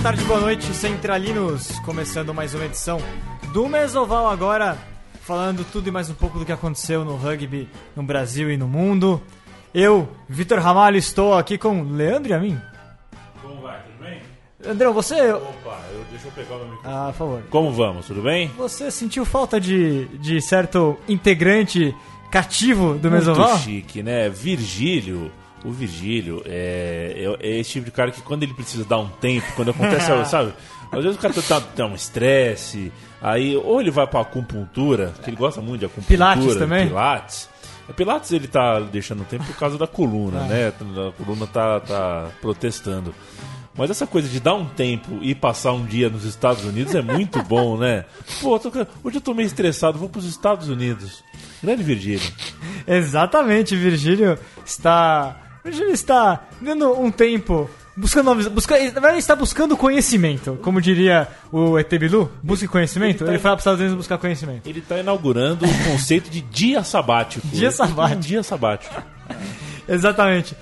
boa tarde, boa noite, centralinos. Começando mais uma edição do Mesoval agora, falando tudo e mais um pouco do que aconteceu no rugby no Brasil e no mundo. Eu, Vitor Ramalho, estou aqui com Leandro e a mim. Como vai? Tudo bem? André, você... Opa, eu, deixa eu pegar o meu microfone. Ah, por favor. Como vamos? Tudo bem? Você sentiu falta de, de certo integrante cativo do Mesoval? Muito chique, né? Virgílio. O Virgílio é, é, é esse tipo de cara que quando ele precisa dar um tempo, quando acontece, algo, sabe? Às vezes o cara tá, tá um estresse, aí ou ele vai pra acupuntura, que ele gosta muito de acupuntura. Pilates também? Pilates. A Pilates ele tá deixando tempo por causa da coluna, Ah. né? A coluna tá, tá protestando. Mas essa coisa de dar um tempo e passar um dia nos Estados Unidos é muito bom, né? Pô, tô- hoje eu tô meio estressado, vou pros Estados Unidos. Grande Virgílio. Exatamente, Virgílio está. Virgílio está dando um tempo. Buscando novos. Busca, na verdade, ele está buscando conhecimento. Como diria o ET Bilu, busque conhecimento. Ele Ele, tá- foi lá para os Estados Unidos buscar conhecimento. Ele tá inaugurando o conceito de dia sabático. Dia sabático. Dia sabático. Exatamente.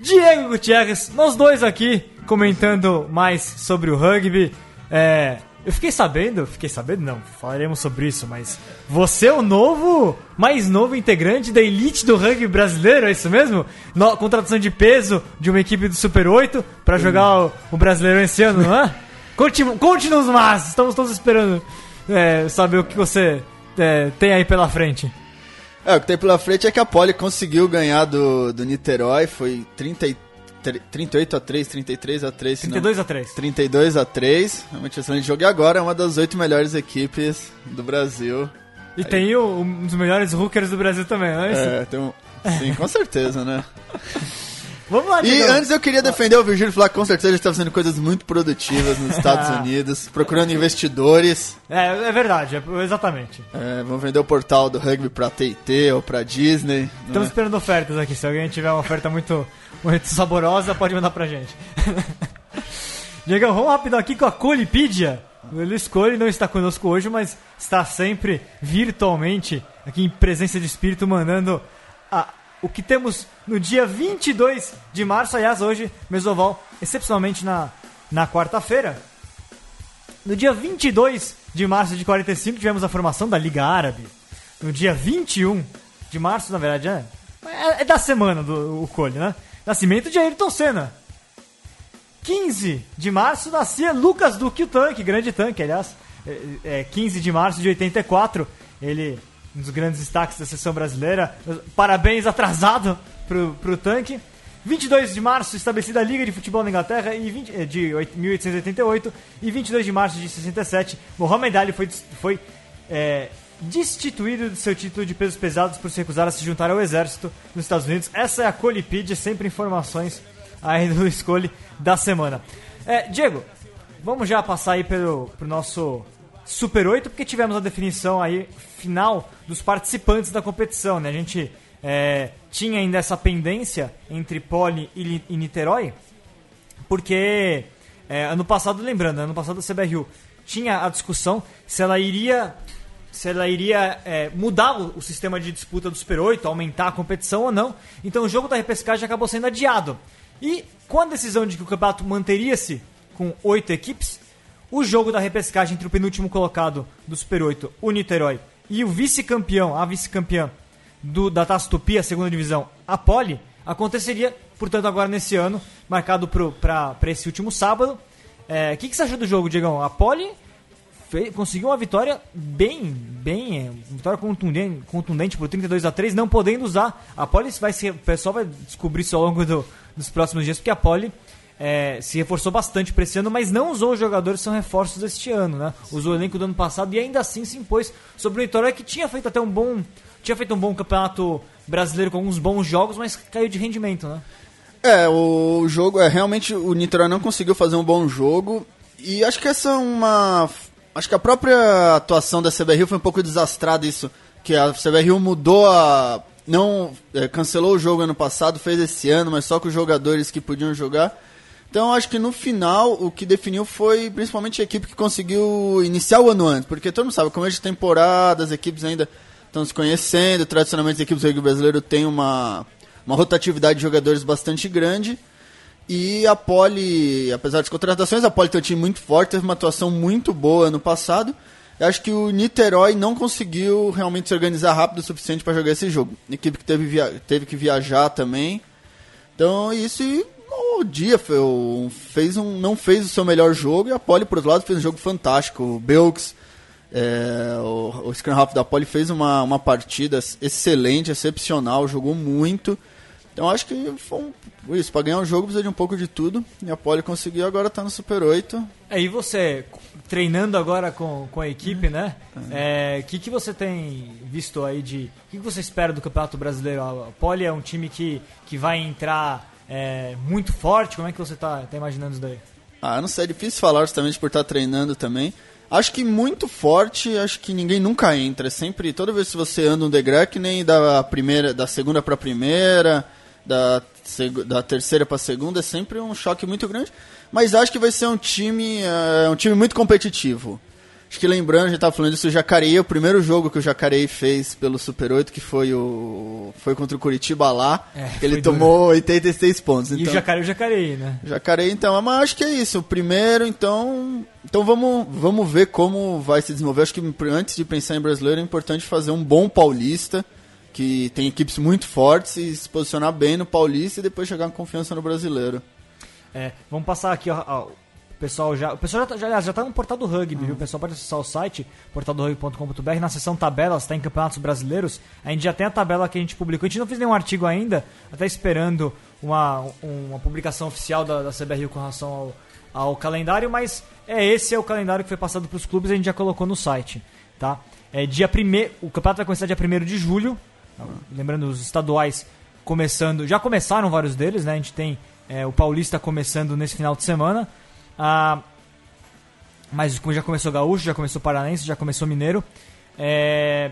Diego Gutierrez, nós dois aqui comentando mais sobre o rugby. É, eu fiquei sabendo, fiquei sabendo, não, falaremos sobre isso, mas você é o novo, mais novo integrante da elite do rugby brasileiro, é isso mesmo? No, contratação de peso de uma equipe do Super 8 pra jogar o, o brasileiro esse ano, não é? Conte- Conte-nos mais, estamos todos esperando é, saber o que você é, tem aí pela frente. É, o que tem pela frente é que a Poli conseguiu ganhar do, do Niterói, foi 30, e tre- 38 a 3, 33 a 3, se não- 32 a 3. 32 a 3. Realmente excelente jogo. E agora é uma das oito melhores equipes do Brasil. E tem o, um dos melhores hookers do Brasil também, não é isso? É, tem um... Sim, com certeza, né? Vamos lá, E antes eu queria defender o Virgílio e falar que com certeza ele está fazendo coisas muito produtivas nos Estados Unidos, procurando investidores. É, é verdade, é- exatamente. É, vão vender o portal do rugby pra TT ou pra Disney. Estamos é? esperando ofertas aqui. Se alguém tiver uma oferta muito, muito saborosa, pode mandar pra gente. Diegão, vamos rapidão aqui com a Colipedia. O Cole não está conosco hoje, mas está sempre virtualmente aqui em presença de espírito mandando a- o que temos no dia 22 de março. Aliás, hoje, Mesoval, excepcionalmente na, na quarta-feira. No dia 22 de março de 45, tivemos a formação da Liga Árabe. No dia 21 de março, na verdade, é, é, é da semana do o Cole, né? Nascimento de Ayrton Senna. 15 de março nascia Lucas Duque, o tanque, grande tanque, aliás. É, é, 15 de março de 84, ele, um dos grandes destaques da seleção brasileira. Parabéns atrasado pro, pro tanque. 22 de março, estabelecida a Liga de Futebol na Inglaterra e 20, eh, de oit- 1888. E 22 de março de 67, Mohamed Ali foi, foi é, destituído do seu título de pesos pesados por se recusar a se juntar ao exército nos Estados Unidos. Essa é a Colipid, sempre informações aí do escolhe da semana. É, Diego, vamos já passar aí pelo pro nosso Super 8, porque tivemos a definição aí final dos participantes da competição, né? A gente é, tinha ainda essa pendência entre Poli e, e Niterói, porque é, ano passado, lembrando, ano passado a CBRU tinha a discussão se ela iria se ela iria é, mudar o, sistema de disputa do Super 8, aumentar a competição ou não. Então o jogo da repescagem acabou sendo adiado. E com a decisão de que o campeonato manteria-se com oito equipes, o jogo da repescagem entre o penúltimo colocado do Super 8, o Niterói, e o vice-campeão, a vice-campeã da Taça Tupi, a segunda divisão, a Poli, aconteceria, portanto, agora nesse ano, marcado para esse último sábado. É, O que, que você achou do jogo, Diegão? A Poli fe- conseguiu uma vitória bem, bem, é, uma vitória contundente, contundente por 32 a 3, não podendo usar. A Poli vai ser, o pessoal vai descobrir isso ao longo do- dos próximos dias, porque a Poli é, se reforçou bastante para esse ano, mas não usou os jogadores que são reforços deste ano, né? Usou o elenco do ano passado e ainda assim se impôs sobre o Vitória que tinha feito até um bom, tinha feito um bom campeonato brasileiro com alguns bons jogos, mas caiu de rendimento, né? É, o jogo é realmente o Niterói não conseguiu fazer um bom jogo e acho que essa é uma acho que a própria atuação da CBRU foi um pouco desastrada isso, que a CBRU mudou a não é, cancelou o jogo ano passado, fez esse ano, mas só com os jogadores que podiam jogar. Então acho que no final o que definiu foi principalmente a equipe que conseguiu iniciar o ano antes, porque todo mundo sabe, começo de temporada, as equipes ainda estão se conhecendo, tradicionalmente as equipes do rugby brasileiro têm uma, uma rotatividade de jogadores bastante grande. E a Poli, apesar das contratações, a Poli tem um time muito forte, teve uma atuação muito boa ano passado. Eu acho que o Niterói não conseguiu realmente se organizar rápido o suficiente para jogar esse jogo. Equipe que teve, teve que viajar também. Então, isso o dia fez um, não fez o seu melhor jogo e a Poli, por outro lado, fez um jogo fantástico. O Belks, é, o, o Scrum Half da Poli fez uma, uma partida excelente, excepcional, jogou muito. Então acho que foi um, isso, para ganhar um jogo precisa de um pouco de tudo. E a Poli conseguiu, agora tá no Super 8. É, e você, treinando agora com, com a equipe, né? O é, que, que você tem visto aí de. O que, que você espera do Campeonato Brasileiro? A Poli é um time que, que vai entrar é, muito forte? Como é que você tá, tá imaginando isso daí? Ah, não sei, é difícil falar justamente por estar tá treinando também. Acho que muito forte, acho que ninguém nunca entra. É sempre, toda vez que você anda um degrau, que nem da primeira, da segunda para primeira, da, da terceira para segunda é sempre um choque muito grande. Mas acho que vai ser um time, é, um time muito competitivo. Acho que lembrando, a gente estava falando disso, o Jacareí, o primeiro jogo que o Jacareí fez pelo Super 8, que foi o foi contra o Curitiba lá, é, ele tomou duro. 86 pontos. Então, e o Jacareí, o Jacareí, né? Jacareí, então, mas acho que é isso. O primeiro, então, então vamos, vamos ver como vai se desenvolver. Acho que antes de pensar em brasileiro é importante fazer um bom paulista que tem equipes muito fortes e se posicionar bem no Paulista e depois chegar com confiança no brasileiro. É, vamos passar aqui, ó, ó, o pessoal já, o pessoal já, tá, já, já tá no portal do rugby, uhum. viu? O pessoal pode acessar o site portaldorugby.com.br, na seção tabelas, está em campeonatos brasileiros. A gente já tem a tabela que a gente publicou. A gente não fez nenhum artigo ainda, até esperando uma, uma publicação oficial da, da CBRU com relação ao, ao calendário, mas é esse é o calendário que foi passado para os clubes, a gente já colocou no site, tá? É dia primeiro, o campeonato vai começar dia 1 de julho, Lembrando, os estaduais começando. Já começaram vários deles, né? A gente tem é, o Paulista começando nesse final de semana. Ah, mas como já começou Gaúcho, já começou Paranense, já começou Mineiro. É,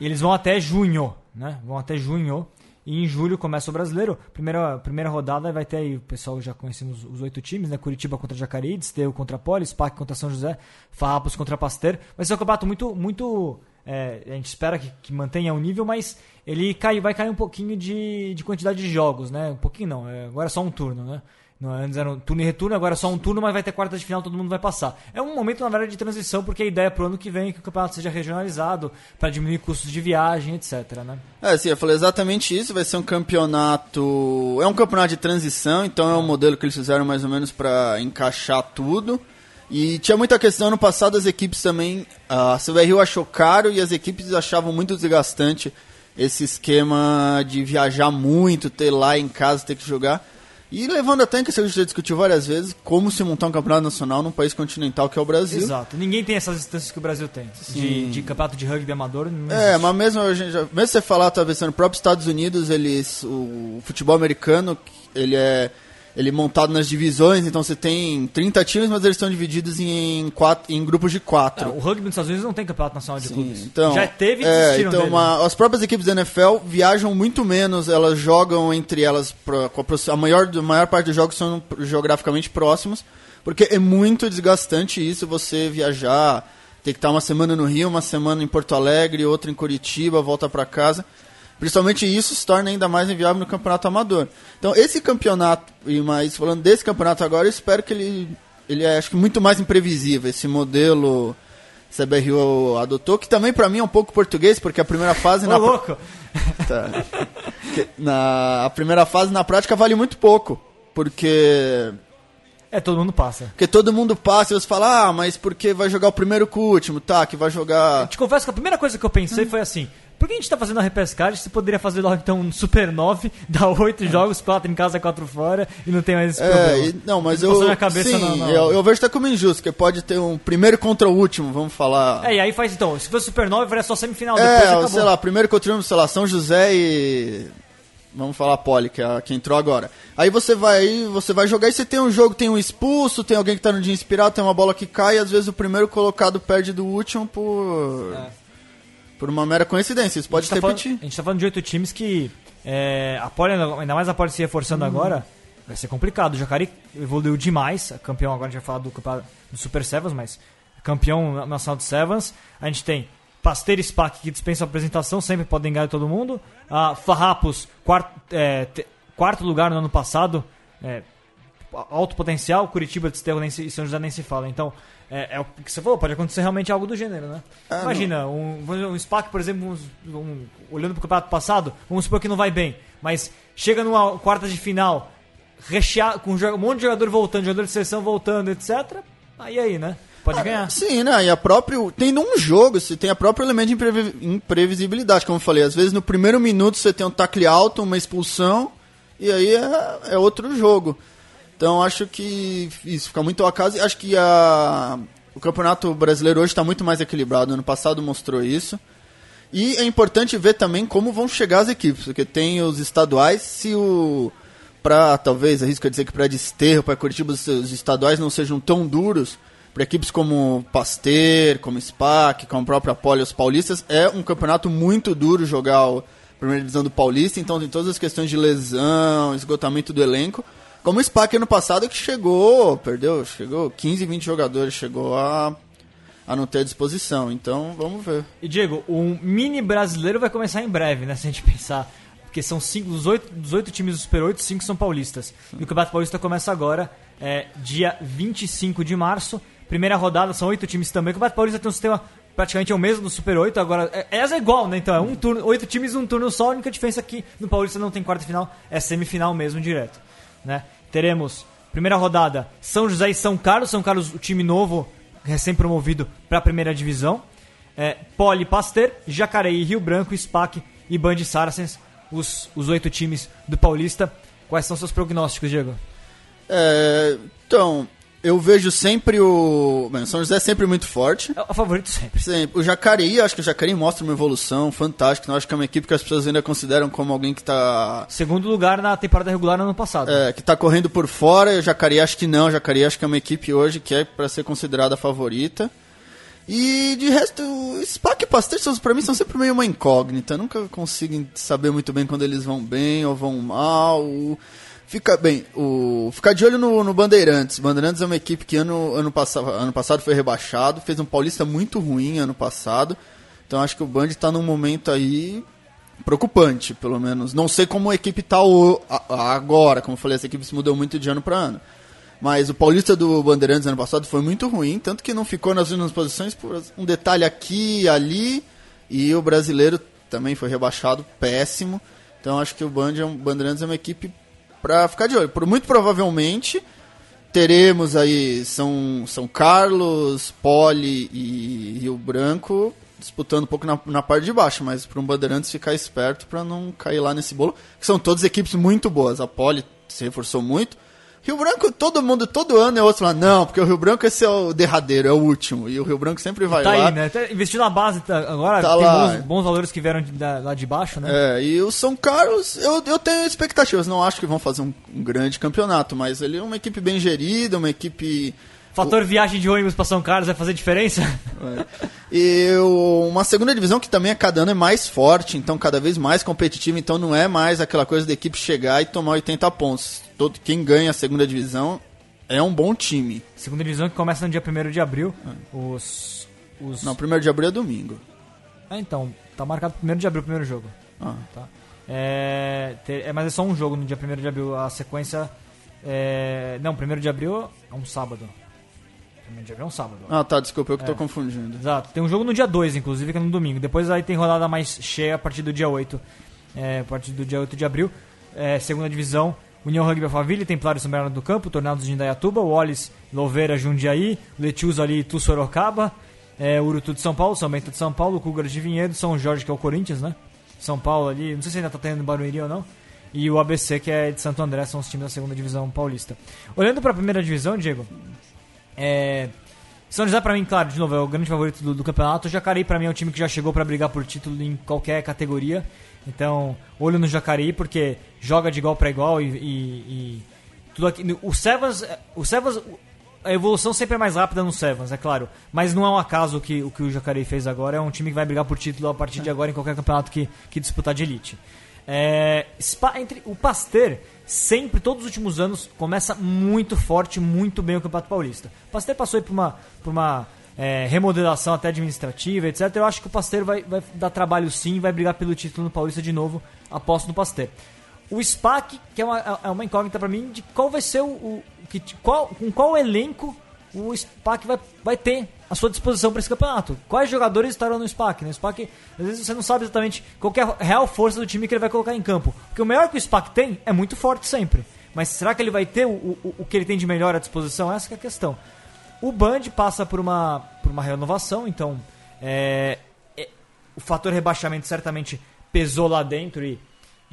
eles vão até junho, né? Vão até junho. E em julho começa o brasileiro. Primeira, primeira rodada vai ter aí o pessoal já conhecendo os oito times, né? Curitiba contra Jacareí, Desteu contra Poli, SPAC contra São José, Farrapos contra Pasteur. Vai ser um campeonato muito, muito é, a gente espera que, que, mantenha o nível, mas ele cai, vai cair um pouquinho de, de quantidade de jogos, né? Um pouquinho não, é, agora é só um turno, né? Antes era um turno e retorno, agora é só um turno, mas vai ter quarta de final, todo mundo vai passar. É um momento, na verdade, de transição, porque a ideia para o ano que vem é que o campeonato seja regionalizado, para diminuir custos de viagem, etc. Né? É, sim, eu falei exatamente isso. Vai ser um campeonato. É um campeonato de transição, então é um modelo que eles fizeram mais ou menos para encaixar tudo. E tinha muita questão no passado, as equipes também. A CBRU achou caro e as equipes achavam muito desgastante esse esquema de viajar muito, ter lá em casa, ter que jogar. E levando até em questão que a gente já discutiu várias vezes, como se montar um campeonato nacional num país continental que é o Brasil. Exato. Ninguém tem essas distâncias que o Brasil tem. De, de, campeonato de rugby amador. é, mas mesmo, a gente, mesmo você falar, talvez, no próprio Estados Unidos, eles, o futebol americano, ele é ele é montado nas divisões, então você tem 30 times, mas eles estão divididos em, quatro, em grupos de quatro. É, o rugby nos Estados Unidos não tem campeonato nacional de Sim, clubes. Então, Já teve é, então uma, As próprias equipes da NFL viajam muito menos, elas jogam entre elas, a maior, a maior parte dos jogos são geograficamente próximos, porque é muito desgastante isso, você viajar, ter que estar uma semana no Rio, uma semana em Porto Alegre, outra em Curitiba, volta para casa. Principalmente isso se torna ainda mais inviável no campeonato amador. Então, esse campeonato, e mais falando desse campeonato agora, eu espero que ele, ele é acho que muito mais imprevisível. Esse modelo CBRU adotou, que também para mim é um pouco português, porque a primeira fase. Ô, na louco! Tá. na a primeira fase na prática vale muito pouco, porque é, todo mundo passa. Porque todo mundo passa e você fala, ah, mas porque vai jogar o primeiro com o último, tá? Que vai jogar. Eu te confesso que a primeira coisa que eu pensei hum. foi assim: por que a gente tá fazendo a repescagem se poderia fazer logo então um Super 9, dar 8 jogos, 4 em casa, 4 fora e não tem mais esse é, problema? E, não, mas eu. Sim, Eu, eu, vejo até como injusto, que pode ter um primeiro contra o último, vamos falar. É, e aí faz então, se fosse Super 9, faria só semifinal. É, depois sei lá, primeiro contra o último, sei lá, São José e. Vamos falar Poli, que é a que entrou agora. Aí você vai, você vai jogar e você tem um jogo, tem um expulso, tem alguém que tá no dia inspirado, tem uma bola que cai, e às vezes o primeiro colocado perde do último por. É por uma mera coincidência, isso pode a repetir. Falando, a gente tá falando de oito times que é, a Poli, ainda mais a Poli se reforçando uhum. agora, vai ser complicado. O Jacari evoluiu demais, campeão agora a gente vai falar do, do Super Sevens, mas campeão nacional de Sevens. A gente tem Pasteira e Spac que dispensa a apresentação, sempre podem ganhar todo mundo. A Farrapos, quarto, é, te, quarto lugar no ano passado. É, alto potencial, Curitiba, Desterro nem se- e São José nem se fala. Então, é, é o que você falou, pode acontecer realmente algo do gênero, né? Ah, Imagina, um, um SPAC, por exemplo, um- um- olhando pro campeonato passado, vamos supor que não vai bem, mas chega numa quarta de final, rechear, com um monte de jogador voltando, jogador de seleção voltando, etc. Aí aí, né? Pode ganhar. Sim, né? E a própria. Tem num jogo, você tem a própria elemento de imprevi- imprevisibilidade, como eu falei. Às vezes no primeiro minuto você tem um tacle alto, uma expulsão, e aí é, é outro jogo. Então acho que isso fica muito ao acaso. Acho que a, o campeonato brasileiro hoje está muito mais equilibrado. Ano passado mostrou isso. E é importante ver também como vão chegar as equipes, porque tem os estaduais, se o. Pra, talvez, arrisco a dizer que para Desterro, para Curitiba, os os estaduais não sejam tão duros, para equipes como Pasteur, como SPAC, como a própria Poli, os paulistas, é um campeonato muito duro jogar a primeira divisão do Paulista, então tem todas as questões de lesão, esgotamento do elenco. Como o SPAC ano passado que chegou, perdeu, chegou 15, 20 jogadores, chegou a, a não ter disposição. Então vamos ver. E Diego, o mini brasileiro vai começar em breve, né? Se a gente pensar. Porque são cinco, dos oito, dos oito times do Super 8, cinco são paulistas. E o Campeonato Paulista começa agora, é, dia 25 de março. Primeira rodada, são oito times também. O Campeonato Paulista tem um sistema praticamente é o mesmo do Super 8. Agora, é, essa é igual, né? Então, é um turno, oito times, um turno só. A única diferença é que no Paulista não tem quarta final, é semifinal mesmo, direto. Né? Teremos, primeira rodada, São José e São Carlos. São Carlos, o time novo, recém-promovido para a primeira divisão. É, Poli Pasteur, Jacareí, Rio Branco, SPAC e Band Saracens, os, os oito times do Paulista. Quais são seus prognósticos, Diego? É, então, eu vejo sempre o. Bem, o São José é sempre muito forte. É o favorito sempre. Sempre. O Jacareí, acho que o Jacareí mostra uma evolução fantástica. Eu acho que é uma equipe que as pessoas ainda consideram como alguém que está Segundo lugar na temporada regular no ano passado. é, que tá correndo por fora. E o Jacareí acho que não. O Jacareí acho que é uma equipe hoje que é para ser considerada a favorita. E de resto, o SPAC e Pasteur são- pra mim são sempre meio uma incógnita. Nunca consigo saber muito bem quando eles vão bem ou vão mal. Fica bem, o ficar de olho no, no Bandeirantes. Bandeirantes é uma equipe que ano, ano, passado, ano passado foi rebaixado, fez um paulista muito ruim ano passado. Então acho que o Band está num momento aí preocupante, pelo menos. Não sei como a equipe está agora, como eu falei, essa equipe se mudou muito de ano para ano. Mas o paulista do Bandeirantes ano passado foi muito ruim, tanto que não ficou nas últimas posições por um detalhe aqui e ali. E o brasileiro também foi rebaixado, péssimo. Então acho que o Band é Bandeirantes é uma equipe para ficar de olho. Por, muito provavelmente teremos aí São, São Carlos, Poli e Rio Branco disputando um pouco na, na parte de baixo, mas para um Bandeirantes ficar esperto para não cair lá nesse bolo, que são todas equipes muito boas. A Poli se reforçou muito. Rio Branco, todo mundo, todo ano é outro lá. Não, porque o Rio Branco esse é o derradeiro, é o último. E o Rio Branco sempre vai Tá lá. aí, né? Tá investindo na base tá- agora, Tá tem lá. bons, bons valores que vieram de- da- lá de baixo, né? É, e o São Carlos, eu, eu tenho expectativas. Não acho que vão fazer um, um grande campeonato, mas ele é uma equipe bem gerida, uma equipe. Fator viagem de ônibus pra São Carlos vai fazer diferença? E o- uma segunda divisão que também a cada ano é mais forte, então cada vez mais competitiva, então não é mais aquela coisa da equipe chegar e tomar 80 pontos. Todo, quem ganha a segunda divisão é um bom time. Segunda divisão que começa no dia 1 de abril. Os. os... Não, primeiro de abril é domingo. Ah, então, tá marcado 1 de abril o primeiro jogo. Ah. Tá? É, é, mas é só um jogo no dia 1 de abril. A sequência. É, não, 1 de abril é um sábado. 1 de abril é um sábado. Ah, tá, desculpa, eu que tô É. confundindo. Exato. Tem um jogo no dia 2, inclusive, que é no domingo. Depois aí tem rodada mais cheia a partir do dia 8. É, a partir do dia 8 de abril. É, segunda divisão, União Rugby Alphaville, Templário São Bernardo do Campo, Tornados de Indaiatuba, Wallis, Louveira, Jundiaí, Letius ali, Itu Sorocaba, é, Urutu de São Paulo, São Bento de São Paulo, Cougar de Vinhedo, São Jorge, que é o Corinthians, né? São Paulo ali, não sei se ainda tá tendo Barueri ou não. E o ABC, que é de Santo André, são os times da segunda divisão paulista. Olhando para a primeira divisão, Diego, é, São José, pra mim, claro, de novo, é o grande favorito do, do campeonato. O Jacareí, pra mim, é um time que já chegou pra brigar por título em qualquer categoria. Então, olho no Jacareí, porque joga de igual pra igual e. e- e tudo aqui. O Sevens. O Sevens. A evolução sempre é mais rápida no Sevens, é claro. Mas não é um acaso que, o que o Jacareí fez agora. É um time que vai brigar por título a partir de agora em qualquer campeonato que, que disputar de elite. É, entre, o Pasteur, sempre, todos os últimos anos, começa muito forte, muito bem o Campeonato Paulista. O Pasteur passou aí por uma, por uma é, remodelação até administrativa, etc. Eu acho que o Pasteur vai, vai dar trabalho sim, vai brigar pelo título no Paulista de novo, aposto no Pasteur. O SPAC, que é uma, é uma incógnita pra mim, de qual vai ser o. o que, qual, com qual elenco o SPAC vai, vai ter à sua disposição para esse campeonato. Quais jogadores estarão no SPAC? No né? SPAC, às vezes você não sabe exatamente qual é a real força do time que ele vai colocar em campo. Porque o melhor que o SPAC tem é muito forte sempre. Mas será que ele vai ter o, o, o que ele tem de melhor à disposição? Essa é a questão. O Band passa por uma, por uma renovação, então é, é, o fator rebaixamento certamente pesou lá dentro e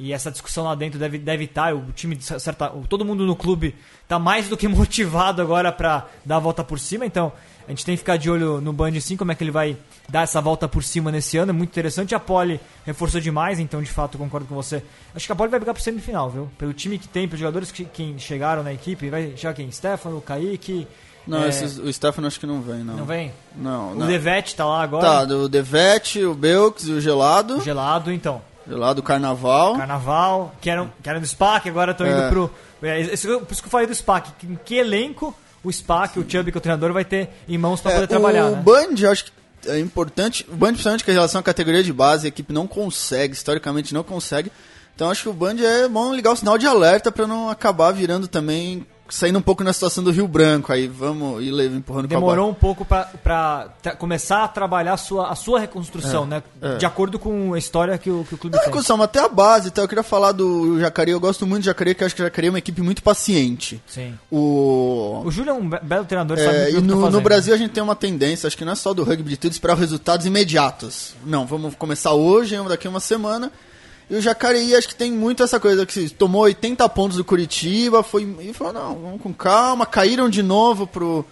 e essa discussão lá dentro deve, deve estar, tá, o time, certa, todo mundo no clube está mais do que motivado agora para dar a volta por cima, então a gente tem que ficar de olho no Band sim, como é que ele vai dar essa volta por cima nesse ano, é muito interessante, a Poli reforçou demais, então de fato concordo com você. Acho que a Poli vai brigar pro semifinal, viu? Pelo time que tem, pelos jogadores que, que chegaram na equipe, vai chegar quem? Stefano, Kaique... Não, é... esses, o Stefano acho que não vem, não. Não vem? Não, o não. Devete tá lá agora? Tá, o Devete, o Belks e o Gelado. O Gelado, então. Lá do Carnaval. Carnaval, que eram, que eram do SPAC, agora estão é. indo pro. É, por isso que eu falei do SPAC. Que, que elenco o SPAC, o Chubb, que é o treinador, vai ter em mãos para é, poder trabalhar. O né? Band, eu acho que é importante. O Band, principalmente com relação à categoria de base, a equipe não consegue, historicamente não consegue. Então acho que o Band é bom ligar o sinal de alerta para não acabar virando também saindo um pouco na situação do Rio Branco, aí vamos ir empurrando Demorou um pouco para começar a trabalhar a sua, a sua reconstrução, é, né? É. De acordo com a história que o, que o clube Não, tem. Reconstrução, até a base, então eu queria falar do Jacareí, eu gosto muito do Jacareí, porque eu acho que o Jacareí é uma equipe muito paciente. Sim. O, o Júlio é um belo treinador, é, sabe E no, tá no Brasil a gente tem uma tendência, acho que não é só do rugby de tudo, esperar resultados imediatos. Não, vamos começar hoje, daqui a uma semana e o Jacareí acho que tem muito essa coisa que tomou 80 pontos do Curitiba, foi e falou, não, vamos com calma, caíram de novo pro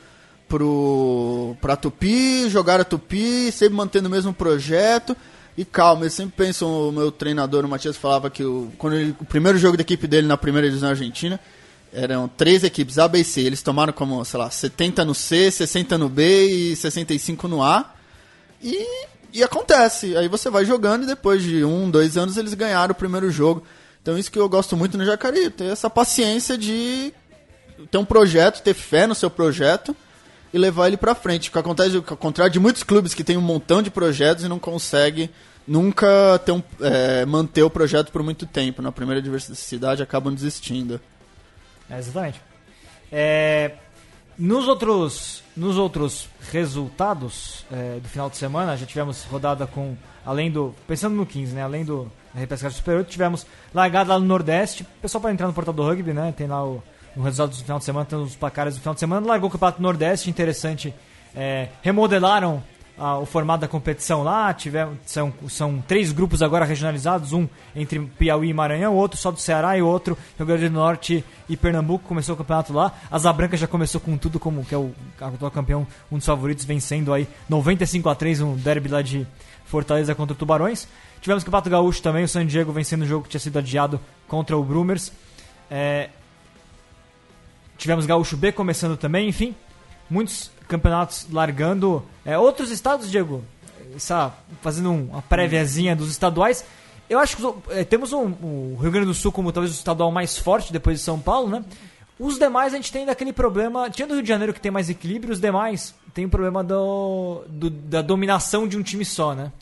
pro pra Tupi, jogaram a Tupi, sempre mantendo o mesmo projeto. E calma, eu sempre penso, o meu treinador, o Matias, falava que o, quando ele, o primeiro jogo da equipe dele na primeira divisão argentina, eram três equipes, A, B C. Eles tomaram como, sei lá, 70 no C, 60 no B e 65 no A. E e acontece. Aí você vai jogando e depois de um, dois anos eles ganharam o primeiro jogo. Então isso que eu gosto muito no Jacareí, ter essa paciência de ter um projeto, ter fé no seu projeto e levar ele para frente. O que acontece, ao contrário de muitos clubes que têm um montão de projetos e não consegue nunca ter um, é, manter o projeto por muito tempo. Na primeira diversidade acabam desistindo. É, exatamente. É, nos outros, nos outros resultados é, do final de semana, já tivemos rodada com, além do, pensando no 15, né, além do repescagem superior, tivemos largada lá no Nordeste, pessoal para entrar no portal do rugby, né, tem lá o, o resultado do final de semana, tem os placares do final de semana, largou o campeonato Nordeste, interessante, é, remodelaram o formato da competição lá. Tiver, são, são três grupos agora regionalizados, um entre Piauí e Maranhão, outro só do Ceará e outro Rio Grande do Norte e Pernambuco. Começou o campeonato lá. A Zabranca já começou com tudo, como que é o atual campeão, um dos favoritos, vencendo aí 95 a 3 um derby lá de Fortaleza contra o Tubarões. Tivemos o Campeonato Gaúcho também, o San Diego vencendo o jogo que tinha sido adiado contra o Brumers. É... Tivemos Gaúcho B começando também, enfim muitos campeonatos largando. É, outros estados, Diego, essa, fazendo uma préviazinha dos estaduais. Eu acho que é, temos um, o Rio Grande do Sul como talvez o estadual mais forte depois de São Paulo, né? Os demais a gente tem daquele problema. Tinha do Rio de Janeiro que tem mais equilíbrio, os demais tem o problema do, do da dominação de um time só, né?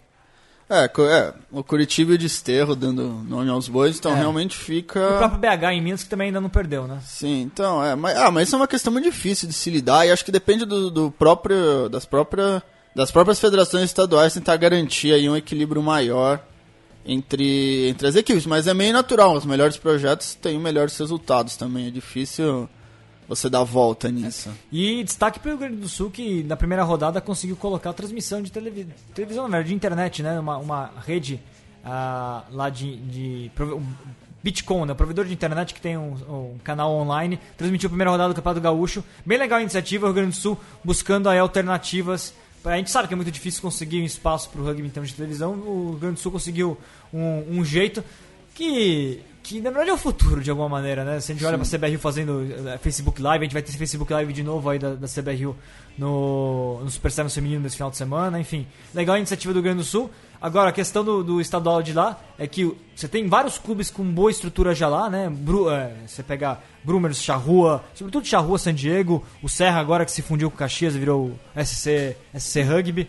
É, é, o Curitiba e o Desterro dando nome aos bois, então é. realmente fica. O próprio BH em Minas que também ainda não perdeu, né? Sim, então, é. Mas, ah, mas isso é uma questão muito difícil de se lidar e acho que depende do, do próprio. das próprias. Das próprias federações estaduais tentar garantir aí um equilíbrio maior entre, entre as equipes, mas é meio natural, os melhores projetos têm melhores resultados também, é difícil você dá a volta nisso. E destaque para o Rio Grande do Sul, que na primeira rodada conseguiu colocar a transmissão de televi televisão, na verdade, de internet, né? Uma, uma rede uh, lá de. de Bitcoin, né? O provedor de internet que tem um, um, canal online, transmitiu a primeira rodada do Campeonato Gaúcho. Bem legal a iniciativa, o Rio Grande do Sul buscando aí alternativas. A gente sabe que é muito difícil conseguir um espaço para o rugby em termos de televisão. O Rio Grande do Sul conseguiu um, um jeito que que na verdade é o futuro de alguma maneira, né? Se a gente Sim. olha pra CBRU fazendo uh, Facebook Live, a gente vai ter esse Facebook Live de novo aí da, da CBRU no, no Super Seven feminino nesse final de semana, enfim. Legal a iniciativa do Rio Grande do Sul. Agora, a questão do, do estadual de lá é que você tem vários clubes com boa estrutura já lá, né? Bru, é, você pega Brumers, Charrua, sobretudo Charrua, San Diego, o Serra agora que se fundiu com o Caxias virou SC, SC Rugby.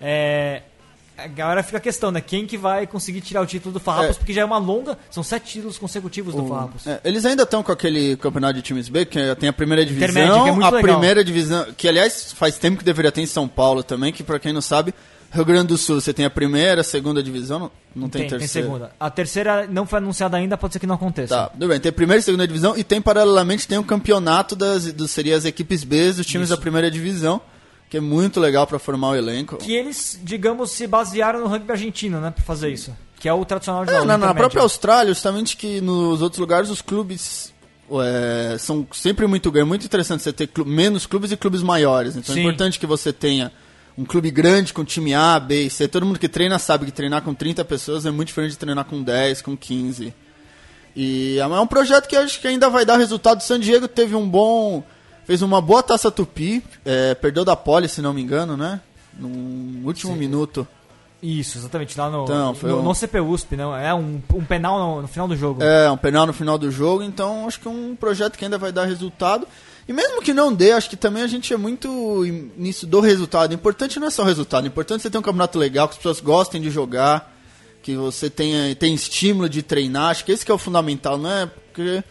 É, Agora fica a questão, né? Quem que vai conseguir tirar o título do Farrapos? É. Porque já é uma longa, são sete títulos consecutivos do Farrapos. É, eles ainda estão com aquele campeonato de times B, que tem a primeira divisão, Intermédio, que é a legal. primeira divisão, que aliás faz tempo que deveria ter em São Paulo também, que pra quem não sabe, Rio Grande do Sul, você tem a primeira, a segunda divisão, não, não tem, tem, tem terceira. segunda. A terceira não foi anunciada ainda, pode ser que não aconteça. Tá, tudo bem. Tem a primeira e segunda divisão e tem paralelamente tem um campeonato das, dos seria as equipes B dos times Isso. da primeira divisão, que é muito legal pra formar o elenco. Que eles, digamos, se basearam no rugby argentino, né? Pra fazer isso. Que é o tradicional de É, na, na própria Austrália, justamente que nos outros lugares os clubes é, são sempre muito grandes. É muito interessante você ter clu- menos clubes e clubes maiores. Então Sim. é importante que você tenha um clube grande com time A, B e C. Todo mundo que treina sabe que treinar com 30 pessoas é muito diferente de treinar com 10, com 15. E é um projeto que acho que ainda vai dar resultado. O San Diego teve um bom. Fez uma boa taça tupi, é, perdeu da Poli, se não me engano, né? No último minuto. Isso, exatamente. Lá no, Então, foi no, um- no CPUSP, não? É um, um penal no, no final do jogo. É, um penal no final do jogo, então acho que é um projeto que ainda vai dar resultado. E mesmo que não dê, acho que também a gente é muito nisso do resultado. O importante não é só o resultado, o importante é você ter um campeonato legal, que as pessoas gostem de jogar, que você tenha, tenha estímulo de treinar. Acho que esse que é o fundamental, não é? Porque.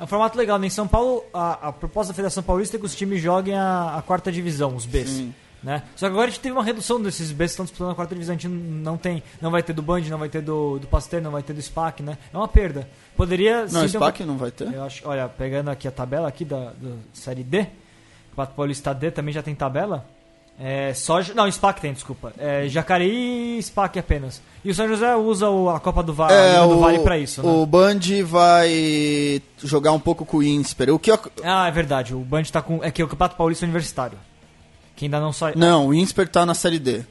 É um formato legal. né? Em São Paulo, a, a proposta da Federação Paulista é que os times joguem a, a quarta divisão, os Bs. Sim. Né? Só que agora a gente teve uma redução desses Bs que estão disputando a quarta divisão. A gente não tem, não vai ter do Band, não vai ter do, do Pasteur, não vai ter do SPAC, né? É uma perda. Poderia Não, sim, ter um- SPAC não vai ter. Eu acho, olha, pegando aqui a tabela aqui da, da série D, o Pato Paulista D também já tem tabela. É, só, não, SPAC tem, desculpa. É, Jacareí e SPAC apenas. E o São José usa o- a Copa do, Va Liga do Vale pra isso, né? É, o Band vai jogar um pouco com o Insper. O que eu- Ah, é verdade. O Band tá com. É que o Campeonato Paulista é Universitário. Que ainda não sai. Não, o Insper tá na série D.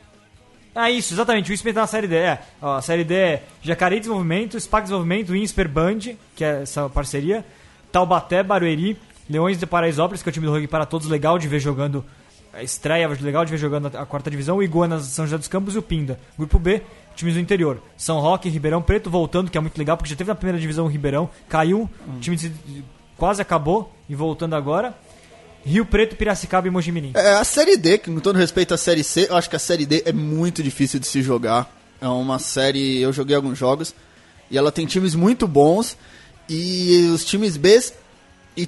Ah, isso, exatamente. O INSPER tá na série D. É, ó, a série D é Jacareí Desenvolvimento, SPAC Desenvolvimento, INSPER Band, que é essa parceria, Taubaté, Barueri, Leões de Paraisópolis, que é o time do rugby para todos, legal de ver jogando estreia, legal de ver jogando a, quarta divisão, o Iguanas, São José dos Campos e o Pinda. Grupo B, times do interior. São Roque, Ribeirão Preto voltando, que é muito legal, porque já teve na primeira divisão o Ribeirão, caiu, o time se- quase acabou e voltando agora. Rio Preto, Piracicaba e Mojimirim. É, a série D, que com todo respeito à série C, eu acho que a série D é muito difícil de se jogar. É uma série, eu joguei alguns jogos, e ela tem times muito bons, e os times B, e,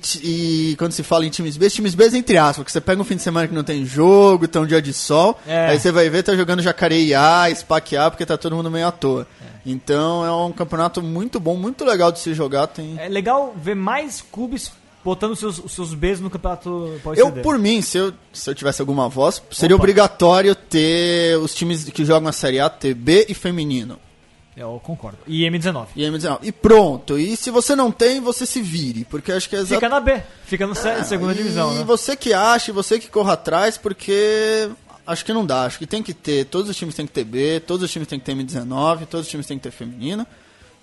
e quando se fala em times B, times B entre aspas, porque você pega um fim de semana que não tem jogo, tá um dia de sol, É. aí você vai ver, tá jogando Jacareí A, SPAC A, porque tá todo mundo meio à toa. Então é um campeonato muito bom, muito legal de se jogar, tem... É legal ver mais clubes botando seus, os seus Bs no campeonato paulista Eu, por mim, se eu, se eu tivesse alguma voz, seria Opa. obrigatório ter os times que jogam a Série A, ter B e feminino. Eu concordo. E M19. E, M19. e pronto. E se você não tem, você se vire. Porque acho que é Fica na B. Fica na se- segunda e divisão, né? você que acha, e você que corra atrás, porque acho que não dá. Acho que tem que ter. Todos os times têm que ter B, todos os times têm que ter M19, todos os times têm que ter feminino.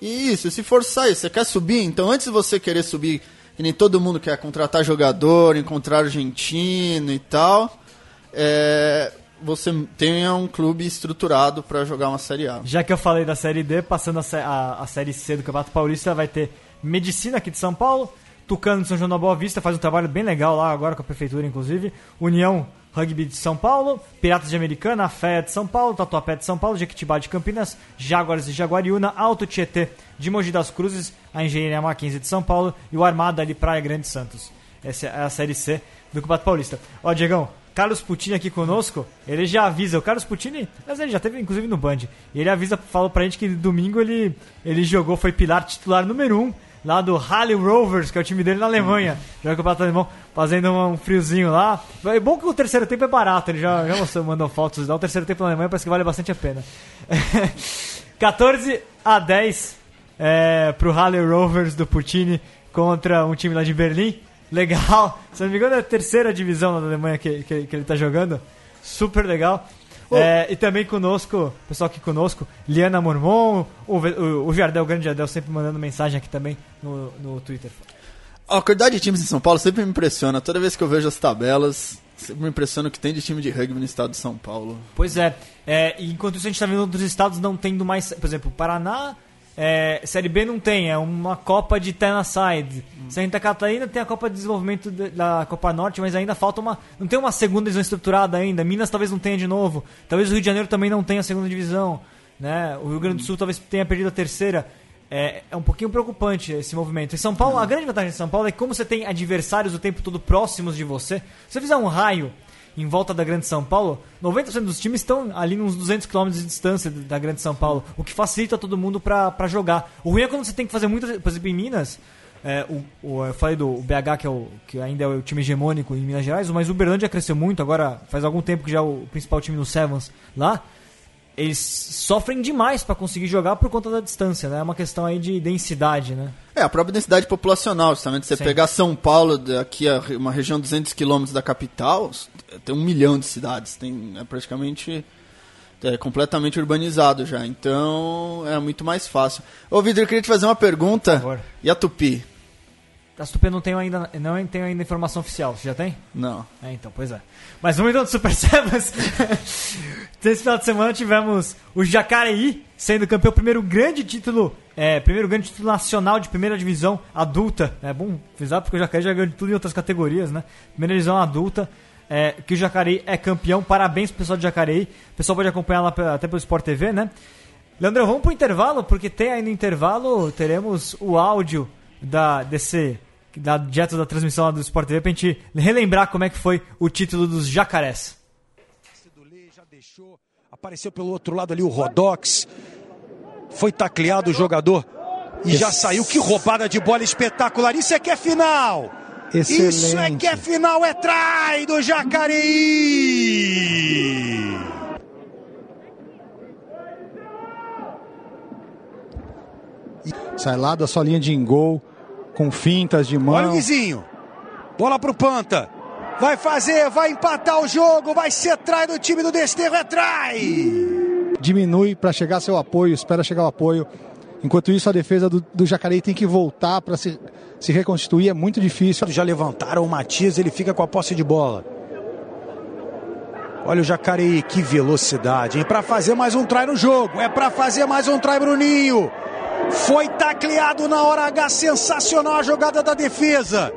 E isso, se forçar isso, você quer subir, então antes de você querer subir, que nem todo mundo quer contratar jogador, encontrar argentino e tal, é, você tenha um clube estruturado para jogar uma Série A. Já que eu falei da Série D, passando a, a- a Série C do Campeonato Paulista, vai ter Medicina aqui de São Paulo, Tucano de São João da Boa Vista, faz um trabalho bem legal lá agora com a Prefeitura, inclusive, União Rugby de São Paulo, Piratas de Americana, a Fé de São Paulo, Tatuapé de São Paulo, Jequitibá de Campinas, Jaguares de Jaguariúna, Alto Tietê de Mogi das Cruzes, a Engenharia Mackenzie de São Paulo e o Armada de Praia Grande Santos. Essa é a Série C do Campeonato Paulista. Ó, Diegão, Carlos Putini aqui conosco, ele já avisa, o Carlos Putini, mas ele já teve inclusive no Band, e ele avisa, falou pra gente que domingo ele, ele jogou, foi pilar titular número 1 um, lá do Halle Rovers, que é o time dele na Alemanha, joga o Campeonato Alemão, fazendo um friozinho lá. É bom que o terceiro tempo é barato, ele já, já mostrou, mandou fotos, lá. o terceiro tempo na Alemanha parece que vale bastante a pena. 14 a 10 é, pro Halle Rovers do Putini contra um time lá de Berlim. Legal. Se não me engano, é a terceira divisão da Alemanha que, que, que ele tá jogando. Super legal. É, e também conosco, pessoal aqui conosco, Liana Mormon, o, o, o Jardel, o grande Jardel, sempre mandando mensagem aqui também no, no Twitter. A quantidade de times em São Paulo sempre me impressiona. Toda vez que eu vejo as tabelas, sempre me impressiona o que tem de time de rugby no estado de São Paulo. Pois é, é, enquanto isso a gente tá vendo outros estados não tendo mais. Por exemplo, Paraná É, Série B não tem, é uma Copa de Tennessee. Santa Catarina tem a Copa de Desenvolvimento de- da Copa Norte, mas ainda falta uma. Não tem uma segunda divisão estruturada ainda. Minas talvez não tenha de novo. Talvez o Rio de Janeiro também não tenha a segunda divisão. Né? O Rio Grande do Sul talvez tenha perdido a terceira. É, é um pouquinho preocupante esse movimento. Em São Paulo, a grande vantagem de São Paulo é que como você tem adversários o tempo todo próximos de você, se você fizer um raio em volta da Grande São Paulo, 90% dos times estão ali uns 200 km de distância da Grande São Paulo, o que facilita todo mundo pra jogar. O ruim é quando você tem que fazer muitas, por exemplo, em Minas, é, o, o- eu falei do BH, que, é o, que ainda é o time hegemônico em Minas Gerais, mas o Uberlândia cresceu muito, agora faz algum tempo que já é o principal time no Sevens lá. Eles sofrem demais pra conseguir jogar por conta da distância, né? É uma questão aí de densidade, né? É, a própria densidade populacional, justamente. Você Sim. pegar São Paulo, daqui a re- uma região de 200 quilômetros da capital, tem um milhão de cidades. Tem, é praticamente é, completamente urbanizado já. Então é muito mais fácil. Ô, Vitor, eu queria te fazer uma pergunta. Por favor. E a Tupi? A Super não tenho ainda, não tenho ainda informação oficial. Você já tem? Não. É, então, pois é. Mas vamos então do Super Sevens. Nesse final de semana tivemos o Jacareí sendo campeão, primeiro grande título, é, primeiro grande título nacional de primeira divisão adulta. É bom frisar porque o Jacareí já ganhou de tudo em outras categorias, né? Primeira divisão adulta. É, que o Jacareí é campeão. Parabéns pro pessoal do Jacareí. O pessoal pode acompanhar lá até pelo Sport TV, né? Leandro, vamos pro intervalo, porque tem aí no intervalo, teremos o áudio da, desse, da, direto da transmissão lá do Sport TV pra gente relembrar como é que foi o título dos jacarés. apareceu pelo outro lado ali o Rodox, foi tacleado o jogador e já saiu. Que roubada de bola espetacular! Isso é que é final! Excelente. Isso é que é final, é trai do Jacareí! Sai lá da sua linha de engol, com fintas de mão. Olha o Guizinho, bola pro Panta. Vai fazer, vai empatar o jogo, vai ser trai do time do Desterro, é trai! Diminui para chegar seu apoio, espera chegar o apoio. Enquanto isso, a defesa do, do Jacareí tem que voltar para se, se reconstituir. É muito difícil. Já levantaram o Matias, ele fica com a posse de bola. Olha o Jacareí, que velocidade, hein? Pra fazer mais um try no jogo. É pra fazer mais um try, Bruninho. Foi tacleado na hora H, sensacional a jogada da defesa.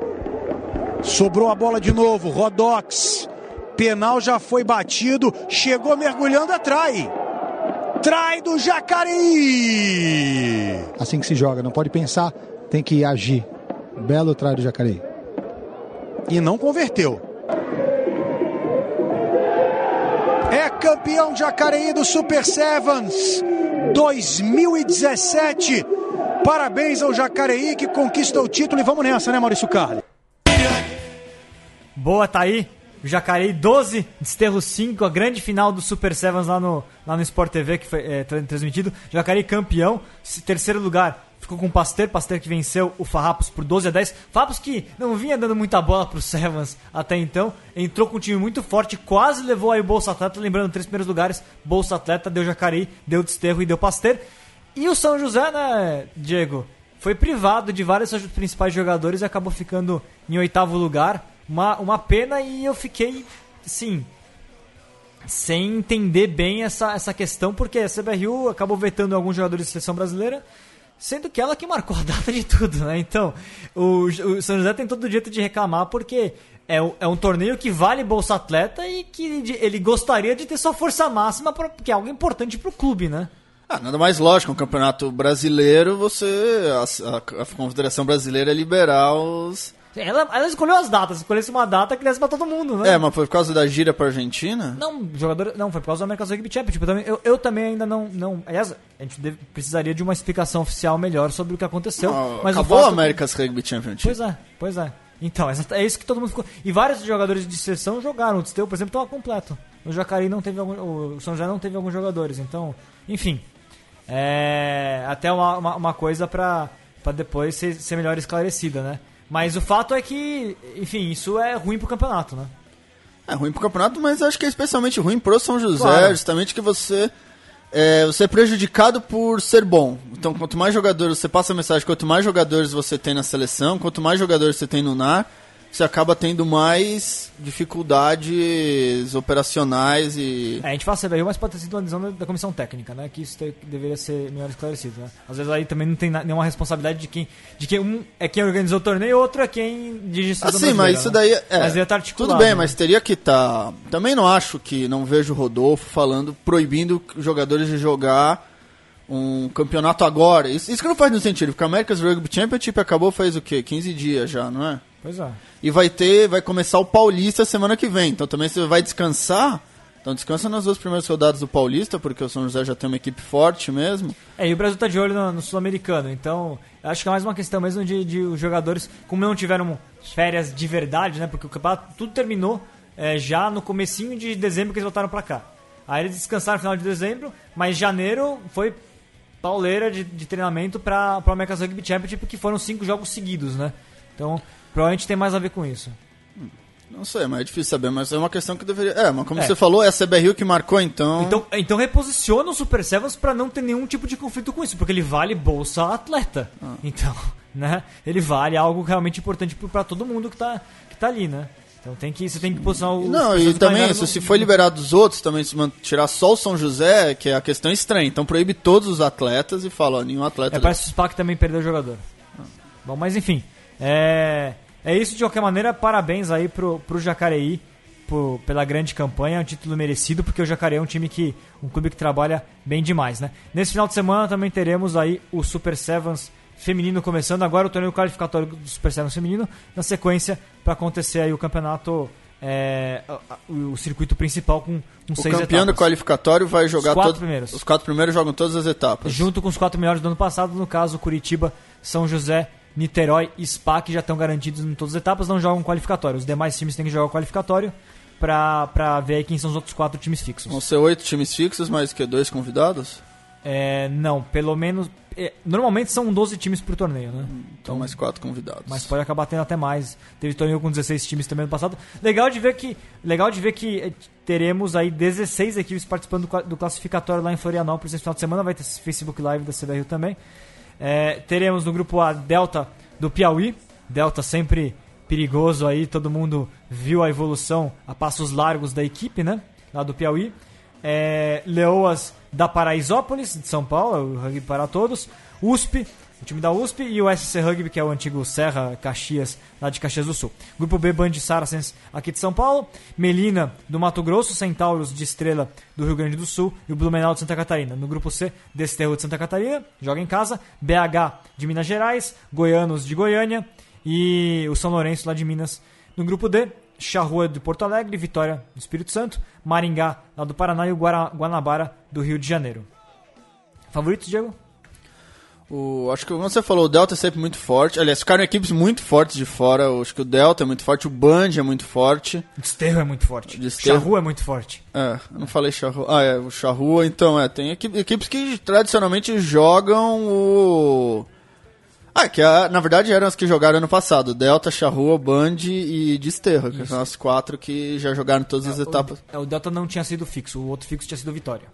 Sobrou a bola de novo, Rodox. Penal já foi batido, chegou mergulhando a try. Try do Jacareí. Assim que se joga, não pode pensar, tem que agir. Belo trai do Jacareí. e não converteu. É campeão Jacareí do Super Sevens 2017. Parabéns ao Jacareí que conquista o título e vamos nessa, né, Maurício Carli? Boa, tá aí. Jacareí 12, Desterro 5, a grande final do Super Sevens lá no, lá no Sport TV, que foi é, tra- transmitido. Jacareí campeão, terceiro lugar ficou com o Pasteur, Pasteur que venceu o Farrapos por 12 a 10. Farrapos que não vinha dando muita bola pro Sevens até então, entrou com um time muito forte, quase levou aí o Bolsa Atleta, lembrando, três primeiros lugares, Bolsa Atleta, deu Jacareí, deu Desterro e deu Pasteur. E o São José, né, Diego? Foi privado de vários seus principais jogadores e acabou ficando em oitavo lugar. Uma, uma pena e eu fiquei, sim, sem entender bem essa, essa questão, porque a CBRU acabou vetando alguns jogadores de seleção brasileira, sendo que ela que marcou a data de tudo, né? Então, o, o São José tem todo o direito de reclamar, porque é, um- é um torneio que vale Bolsa Atleta e que ele gostaria de ter sua força máxima, pra, que é algo importante pro clube, né? Ah, nada mais lógico, um campeonato brasileiro, você. A, a- a Confederação Brasileira é liberar os. Ela, ela escolheu as datas, escolhesse uma data que desse pra todo mundo, né? É, mas foi por causa da gira pra Argentina? Não, jogador. Não, foi por causa do American Rugby Championship. Eu também, eu, eu também ainda não, não. Aliás, a gente deve- precisaria de uma explicação oficial melhor sobre o que aconteceu. Ah, mas Acabou o fato- America's Rugby Championship. Pois é, pois é. Então, essa- é isso que todo mundo ficou. E vários jogadores de seleção jogaram. O Testeu, por exemplo, estava completo. O Jacareí não teve algum. O São José não teve alguns jogadores. Então, enfim. É. Até uma, uma, uma coisa pra, pra depois ser, ser melhor esclarecida, né? Mas o fato é que, enfim, isso é ruim pro campeonato, né? É ruim pro campeonato, mas acho que é especialmente ruim pro São José, Claro. justamente que você é, você é prejudicado por ser bom. Então, quanto mais jogadores, você passa a mensagem, quanto mais jogadores você tem na seleção, quanto mais jogadores você tem no NAR, você acaba tendo mais dificuldades operacionais e. É, a gente fala CBRU, mas pode ter sido uma decisão da, comissão técnica, né? Que isso te- deveria ser melhor esclarecido, né? Às vezes aí também não tem nenhuma responsabilidade de quem. De quem um é quem organizou o torneio e outro é quem dirige a seleção Assim, mas isso né? daí é. Mas articulado, Tudo bem, né? mas teria que estar. Também não acho que não vejo o Rodolfo falando, proibindo jogadores de jogar um campeonato agora. Isso, isso que não faz nenhum sentido, porque a America's Rugby Championship acabou faz o quê? 15 dias já, não é? Pois é. E vai ter, vai começar o Paulista semana que vem. Então também você vai descansar. Então descansa nas duas primeiras rodadas do Paulista, porque o São José já tem uma equipe forte mesmo. É, e o Brasil tá de olho no, no Sul-Americano, então acho que é mais uma questão mesmo de, de os jogadores, como não tiveram férias de verdade, né? Porque o campeonato tudo terminou é, já no comecinho de dezembro que eles voltaram pra cá. Aí eles descansaram no final de dezembro, mas janeiro foi pauleira de, de treinamento para o America's Rugby Championship, que foram cinco jogos seguidos, né? Então, provavelmente tem mais a ver com isso. Não sei, mas é difícil saber, mas é uma questão que deveria. É, mas como É. você falou, é a CBRU que marcou, então. Então, então reposiciona o Super Sevens para não ter nenhum tipo de conflito com isso, porque ele vale bolsa atleta. Ah. Então, né? Ele vale algo realmente importante para todo mundo que tá, que tá ali, né? Então tem que, você tem que posicionar o. Não, os e também, isso, no- se for liberado dos outros, também se tirar só o São José, que é a questão estranha. Então proíbe todos os atletas e fala, ó, nenhum atleta. É, parece que o SPAC também perdeu o jogador. Bom, mas enfim. É, é isso de qualquer maneira. Parabéns aí pro, pro Jacareí por- pela grande campanha. É um título merecido, porque o Jacareí é um time que. um clube que trabalha bem demais, né? Nesse final de semana também teremos aí o Super Sevens feminino começando. Agora o torneio qualificatório do Super Sevens feminino. Na sequência, para acontecer aí o campeonato. é, a- o, circuito principal com, com O seis campeão do etapas. qualificatório vai jogar quatro todo- primeiros. Os quatro primeiros jogam todas as etapas. Junto com os quatro melhores do ano passado, no caso Curitiba, São José, Niterói e SPA, que já estão garantidos em todas as etapas, não jogam qualificatório. Os demais times têm que jogar o qualificatório pra, pra ver aí quem são os outros quatro times fixos. Vão ser oito times fixos, mais que dois convidados? É, não, pelo menos. é, normalmente são 12 times por torneio, né? Então mais quatro convidados. Mas pode acabar tendo até mais. Teve torneio com 16 times também no passado. Legal de ver que, legal de ver que eh, teremos aí 16 equipes participando do do classificatório lá em Florianópolis esse final de semana. Vai ter esse Facebook Live da CBRU também. É, teremos no grupo A Delta do Piauí. Delta sempre perigoso aí, todo mundo viu a evolução a passos largos da equipe, né? Lá do Piauí. É, Leoas da Paraisópolis, de São Paulo, o rugby para todos. USP, o time da USP e o SC Rugby, que é o antigo Serra Caxias, lá de Caxias do Sul. Grupo B, Band Saracens, aqui de São Paulo. Melina, do Mato Grosso. Centauros, de Estrela, do Rio Grande do Sul. E o Blumenau, de Santa Catarina. No grupo C, Desterro, de Santa Catarina, joga em casa. BH, de Minas Gerais. Goianos, de Goiânia. E o São Lourenço, lá de Minas. No grupo D, Charrua, de Porto Alegre. Vitória, do Espírito Santo. Maringá, lá do Paraná. E o Guanabara, do Rio de Janeiro. Favoritos, Diego? O, acho que como você falou, o Delta é sempre muito forte. Aliás, ficaram equipes muito fortes de fora. Eu acho que o Delta é muito forte, o Band é muito forte. Desterro é muito forte. Desterro. Charrua é muito forte. É, eu não falei Charrua. Ah, é, o Charrua, então, é. Tem equi- equipes que tradicionalmente jogam o. Ah, que a- na verdade eram as que jogaram ano passado: Delta, Charrua, Band e Desterro, que são as quatro que já jogaram todas as etapas. O, é, o Delta não tinha sido fixo, o outro fixo tinha sido Vitória.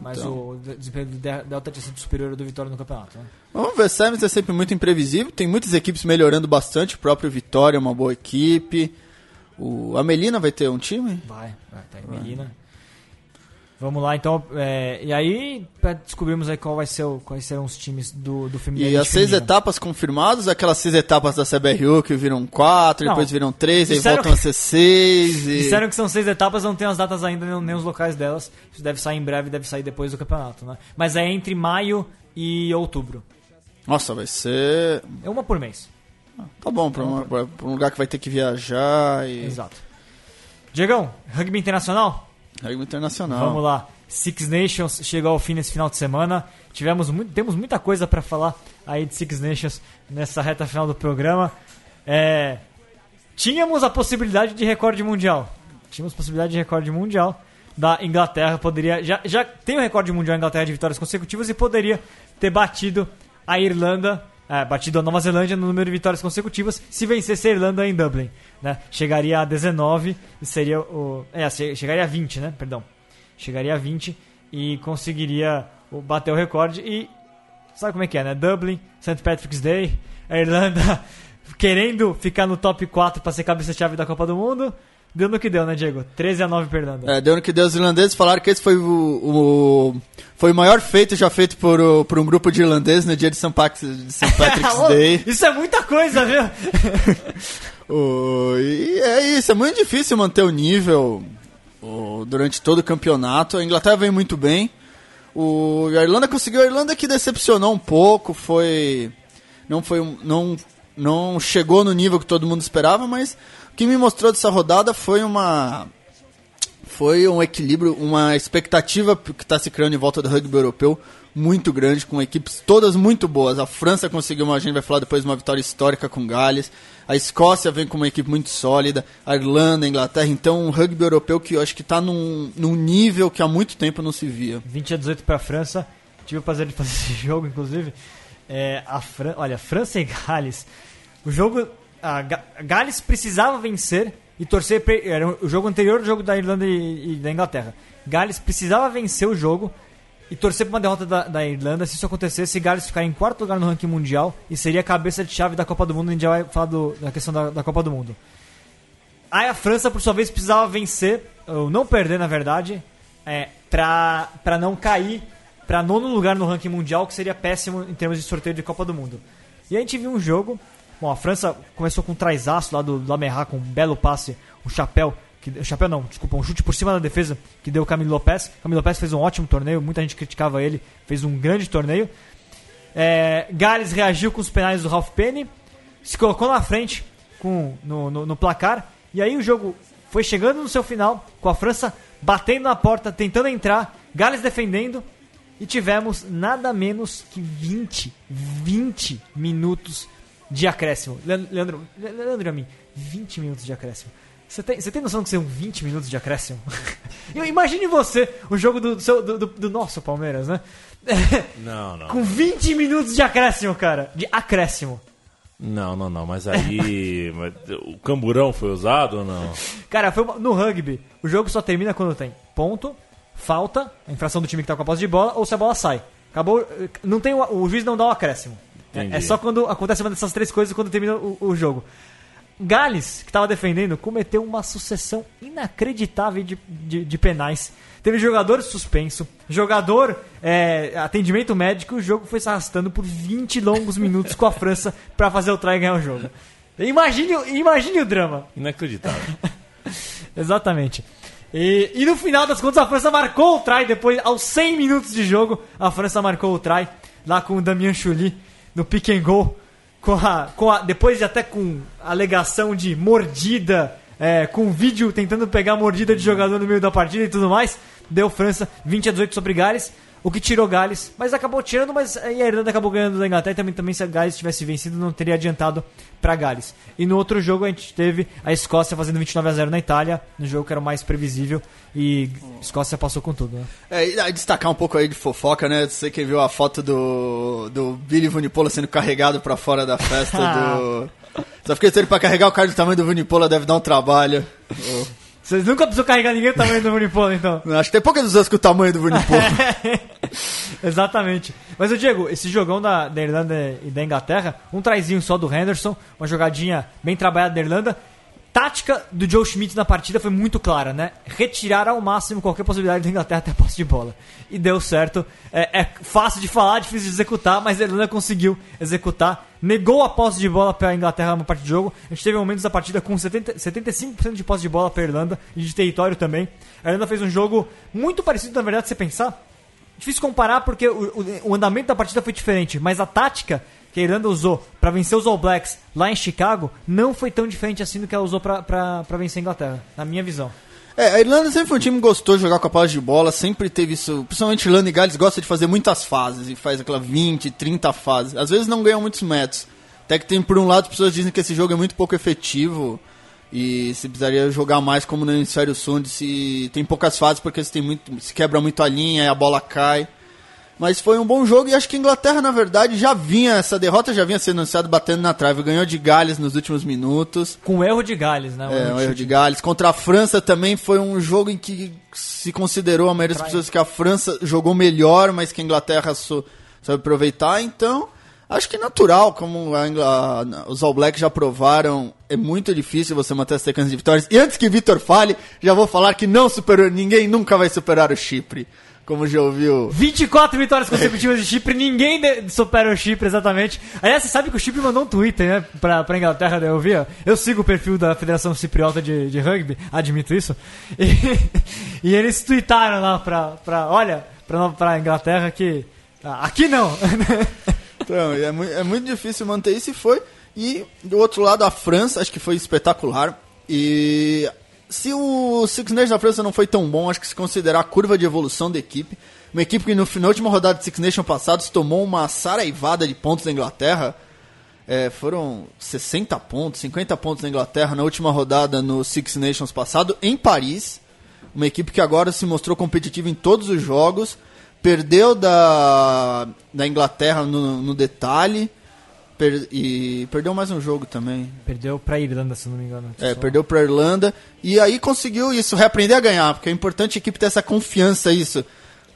Mas então. o de- desempenho do De- Delta tinha sido superior ao do Vitória no campeonato. Né? Vamos ver, Sevens é sempre muito imprevisível. Tem muitas equipes melhorando bastante. O próprio Vitória é uma boa equipe. O, a Melina vai ter um time? Vai, vai, tá em Melina. Vamos lá, então. é, e aí, pra descobrirmos aí qual vai ser o, quais serão os times do, do feminino. E as seis etapas confirmadas, aquelas seis etapas da CBRU que viram quatro, Não. depois viram três, aí voltam que- a ser seis. E... Disseram que são seis etapas, não tem as datas ainda, nem, nem os locais delas. Isso deve sair em breve, deve sair depois do campeonato, né? Mas é entre maio e outubro. Nossa, vai ser. É uma por mês. Tá bom, pra, uma- pra um lugar que vai ter que viajar e. Exato. Diegão, rugby internacional? Rugby internacional. Vamos lá. Six Nations chegou ao fim nesse final de semana. Tivemos muito, temos muita coisa para falar aí de Six Nations nessa reta final do programa. É, tínhamos a possibilidade de recorde mundial. Tínhamos possibilidade de recorde mundial da Inglaterra. Poderia já, já tem o recorde mundial da Inglaterra de vitórias consecutivas e poderia ter batido a Irlanda, é, batido a Nova Zelândia no número de vitórias consecutivas se vencesse a Irlanda em Dublin. Né? Chegaria a 19 e seria o. É, che- chegaria a 20, né? Perdão. Chegaria a 20 e conseguiria bater o recorde. E sabe como é que é, né? Dublin, St. Patrick's Day, a Irlanda querendo ficar no top 4 para ser cabeça-chave da Copa do Mundo. Deu no que deu, né, Diego? 13 a 9 perdendo. É, deu no que deu os irlandeses falaram que esse foi o, o foi o maior feito já feito por, por um grupo de irlandeses no dia de St. Patrick's, de St. Patrick's Day. Isso é muita coisa, viu? O- e é isso, é muito difícil manter o nível o, durante todo o campeonato. A Inglaterra vem muito bem. O, a Irlanda conseguiu, a Irlanda que decepcionou um pouco, foi. Não foi um- não, não chegou no nível que todo mundo esperava, mas que me mostrou dessa rodada foi uma. Foi um equilíbrio, uma expectativa que está se criando em volta do rugby europeu muito grande, com equipes todas muito boas. A França conseguiu, uma, a gente vai falar depois, uma vitória histórica com Gales. A Escócia vem com uma equipe muito sólida. A Irlanda, a Inglaterra. Então, um rugby europeu que eu acho que está num, num nível que há muito tempo não se via. 20 a 18 para a França. Tive o prazer de fazer esse jogo, inclusive. É, a Fran... Olha, França e Gales. O jogo. A Ga- Gales precisava vencer e torcer. Era o jogo anterior ao jogo da Irlanda e, e da Inglaterra. Gales precisava vencer o jogo e torcer para uma derrota da, da Irlanda. Se isso acontecesse, Gales ficaria em quarto lugar no ranking mundial e seria a cabeça de chave da Copa do Mundo. A gente já vai falar do- da questão da, da Copa do Mundo. Aí a França, por sua vez, precisava vencer, ou não perder, na verdade, é, pra não cair pra nono lugar no ranking mundial, que seria péssimo em termos de sorteio de Copa do Mundo. E a gente viu um jogo. Bom, a França começou com um traizaço lá do Lamerrat, com um belo passe, um chapéu. Que, chapéu não, desculpa, um chute por cima da defesa que deu o Camilo Lopes. Camilo Lopes fez um ótimo torneio, muita gente criticava ele, fez um grande torneio. É, Gales reagiu com os penais do Ralph Penny, se colocou na frente com, no, no, no placar, e aí o jogo foi chegando no seu final, com a França batendo na porta, tentando entrar, Gales defendendo, e tivemos nada menos que 20, 20 minutos de acréscimo. Leandro, Leandro, a mim, 20 minutos de acréscimo. Você tem, você tem noção que são 20 minutos de acréscimo? Eu- Imagine você, o jogo do, do, do- do nosso Palmeiras, né? Não, não. Com 20 minutos de acréscimo, cara. De acréscimo. Não, não, não. Mas aí. mas o camburão foi usado ou não? Cara, foi uma- no rugby, o jogo só termina quando tem ponto, falta, a infração do time que tá com a posse de bola, ou se a bola sai. Acabou. eh, Não tem o, o juiz não dá o acréscimo. É, Entendi. é só quando acontece uma dessas três coisas quando termina o, o jogo. Gales, que estava defendendo, cometeu uma sucessão inacreditável de, de, de penais. Teve jogador suspenso, jogador é, atendimento médico, e o jogo foi se arrastando por 20 longos minutos com a França para fazer o try e ganhar o jogo. Imagine, o- imagine o drama. Inacreditável. Exatamente. E, e no final das contas a França marcou o try depois, aos 100 minutos de jogo, a França marcou o try lá com o Damien Chuli no pick and go, com a, com a, depois de até com alegação de mordida, é, com vídeo tentando pegar mordida de jogador no meio da partida e tudo mais, deu França 20 a 18 sobre Gales. O que tirou Gales, mas acabou tirando, mas aí a Irlanda acabou ganhando da Inglaterra e também, também se a Gales tivesse vencido não teria adiantado para Gales. E no outro jogo a gente teve a Escócia fazendo 29 a 0 na Itália, no jogo que era o mais previsível e a Escócia passou com tudo, né? É, e aí destacar um pouco aí de fofoca, né? Você que viu a foto do, do Billy Vunipola sendo carregado pra fora da festa do. Só fiquei sério pra carregar o cara do tamanho do Vunipola deve dar um trabalho. Vocês nunca precisou carregar ninguém do tamanho do Unipola, então. Acho que tem poucas pessoas com o tamanho do Vunipola. Exatamente. Mas, o Diego, esse jogão da, da Irlanda e da Inglaterra, um traizinho só do Henderson, uma jogadinha bem trabalhada da Irlanda. Tática do Joe Schmidt na partida foi muito clara, né? Retirar ao máximo qualquer possibilidade da Inglaterra ter posse de bola. E deu certo. É, é fácil de falar, difícil de executar, mas a Irlanda conseguiu executar. Negou a posse de bola para a Inglaterra na parte de jogo. A gente teve momentos da partida com 70, 75% de posse de bola para a Irlanda e de território também. A Irlanda fez um jogo muito parecido, na verdade, se você pensar. Difícil comparar porque o, o- o andamento da partida foi diferente, mas a tática que a Irlanda usou para vencer os All Blacks lá em Chicago não foi tão diferente assim do que ela usou para vencer a Inglaterra, na minha visão. É, a Irlanda sempre foi um time que gostou de jogar com a posse de bola, sempre teve isso. Principalmente Irlanda e Gales gosta de fazer muitas fases e faz aquela 20, 30 fases. Às vezes não ganham muitos metros. Até que tem, por um lado, as pessoas dizem que esse jogo é muito pouco efetivo e se precisaria jogar mais como no Hemisfério Sul, onde se tem poucas fases porque se, tem muito, se quebra muito a linha e a bola cai. Mas foi um bom jogo e acho que a Inglaterra, na verdade, já vinha, essa derrota já vinha sendo anunciada batendo na trave. Ganhou de Gales nos últimos minutos. Com o erro de Gales, né? É, um chute. erro de Gales. Contra a França também foi um jogo em que se considerou a maioria das pessoas que a França jogou melhor, mas que a Inglaterra sou, soube aproveitar. Então, Acho que natural, como a Ingla- os All Blacks já provaram, é muito difícil você manter a sequência de vitórias. E antes que Vitor fale, já vou falar que não superou, ninguém nunca vai superar o Chipre. Como já ouviu. 24 vitórias consecutivas de Chipre, ninguém supera o Chipre exatamente. Aliás, você sabe que o Chipre mandou um Twitter, né, pra, pra Inglaterra, daí eu vi, ó. Eu sigo o perfil da Federação Cipriota de, de Rugby, admito isso. E, e eles tweetaram lá pra, pra olha, pra, pra Inglaterra que. ah, Aqui não! Então, é, mui- é muito difícil manter isso e foi. E do outro lado, a França, acho que foi espetacular. E se o Six Nations da França não foi tão bom, acho que se considerar a curva de evolução da equipe, uma equipe que no, na última rodada de Six Nations passados tomou uma saraivada de pontos da Inglaterra. É, foram 60 pontos, 50 pontos da Inglaterra na última rodada no Six Nations passado, em Paris. Uma equipe que agora se mostrou competitiva em todos os jogos. Perdeu da, da Inglaterra no, no detalhe. Per- e perdeu mais um jogo também. Perdeu pra Irlanda, se não me engano. É, Só- perdeu pra Irlanda. E aí conseguiu isso, reaprender a ganhar. Porque é importante a equipe ter essa confiança, isso.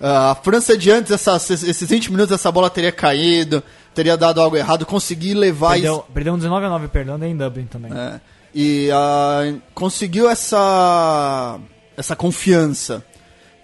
Ah, a França de antes, esses 20 minutos, essa bola teria caído, teria dado algo errado. Conseguir levar isso. Perdeu, perdeu um 19 a 9 pra Irlanda em Dublin também. É, e ah, conseguiu essa essa confiança.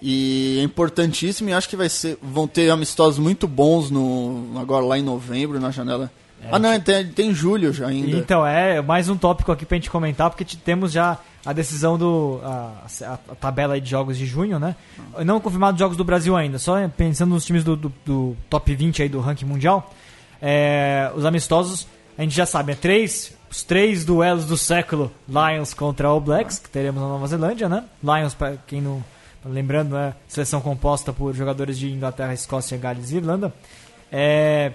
E é importantíssimo e acho que vai ser, vão ter amistosos muito bons no agora lá em novembro na janela. Ah não, tem, tem julho já ainda. Então, é mais um tópico aqui pra gente comentar, porque temos já a decisão do. a, a- tabela de jogos de junho, né? Não confirmado jogos do Brasil ainda, só pensando nos times do, do- do top 20 aí do ranking mundial. É, os amistosos, a gente já sabe, é três. Os três duelos do século, Lions contra All Blacks, que teremos na Nova Zelândia, né? Lions, pra quem não. Lembrando, é seleção composta por jogadores de Inglaterra, Escócia, Gales e Irlanda. É,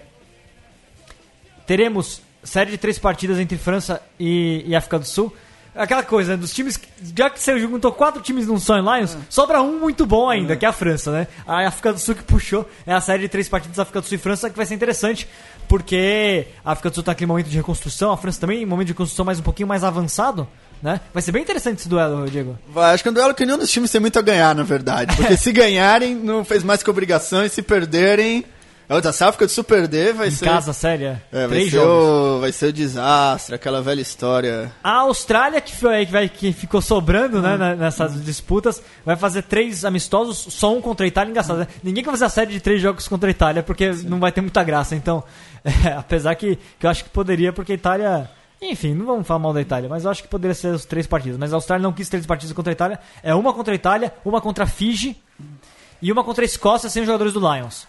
teremos série de três partidas entre França e, e África do Sul. Aquela coisa, né, dos times. Já que você juntou quatro times num só em Lions, sobra um muito bom ainda, que é a França, né? A África do Sul que puxou é a série de três partidas África do Sul e França, que vai ser interessante, porque a África do Sul tá naquele momento de reconstrução, a França também em momento de reconstrução mais um pouquinho mais avançado, né? Vai ser bem interessante esse duelo, Diego. Vai, acho que é um duelo que nenhum dos times tem muito a ganhar, na verdade. Porque se ganharem, não fez mais que obrigação, e se perderem. Outra, se a África do Sul perder, vai Em ser. casa, séria, É, vai, três ser jogos. o, vai ser o desastre, aquela velha história. A Austrália, que, foi, que, vai, que ficou sobrando Hum. né, nessas disputas, vai fazer três amistosos, só um contra a Itália. Engraçado, né? Ninguém vai fazer a série de três jogos contra a Itália, porque não vai ter muita graça. Então, é, apesar que, que eu acho que poderia, porque a Itália. Enfim, não vamos falar mal da Itália, mas eu acho que poderia ser os três partidos. Mas a Austrália não quis três partidas contra a Itália. É uma contra a Itália, uma contra a Fiji e uma contra a Escócia sem os jogadores do Lions.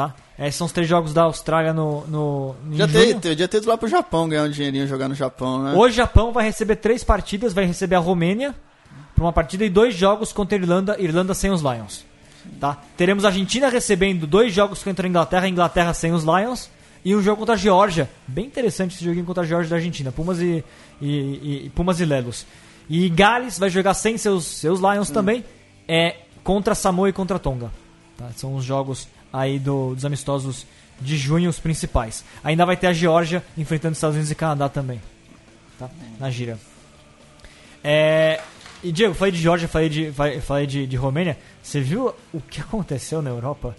Tá? Esses são os três jogos da Austrália no. no Já ter, já ido lá pro Japão ganhar um dinheirinho jogar no Japão, né? O Japão vai receber três partidas, vai receber a Romênia para uma partida e dois jogos contra a Irlanda, Irlanda sem os Lions. Tá? Teremos a Argentina recebendo dois jogos contra a Inglaterra, Inglaterra sem os Lions, e um jogo contra a Geórgia. Bem interessante esse joguinho contra a Geórgia da Argentina, Pumas e, e, e- Pumas e Lelos. E Gales vai jogar sem seus, seus Lions também, é contra Samoa e contra Tonga. Tá? São os jogos aí do- dos amistosos de junho, os principais. Ainda vai ter a Geórgia enfrentando os Estados Unidos e Canadá também tá? Na gira. É, e Diego, falei de Georgia, falei de, falei de, de Romênia. Você viu o que aconteceu na Europa?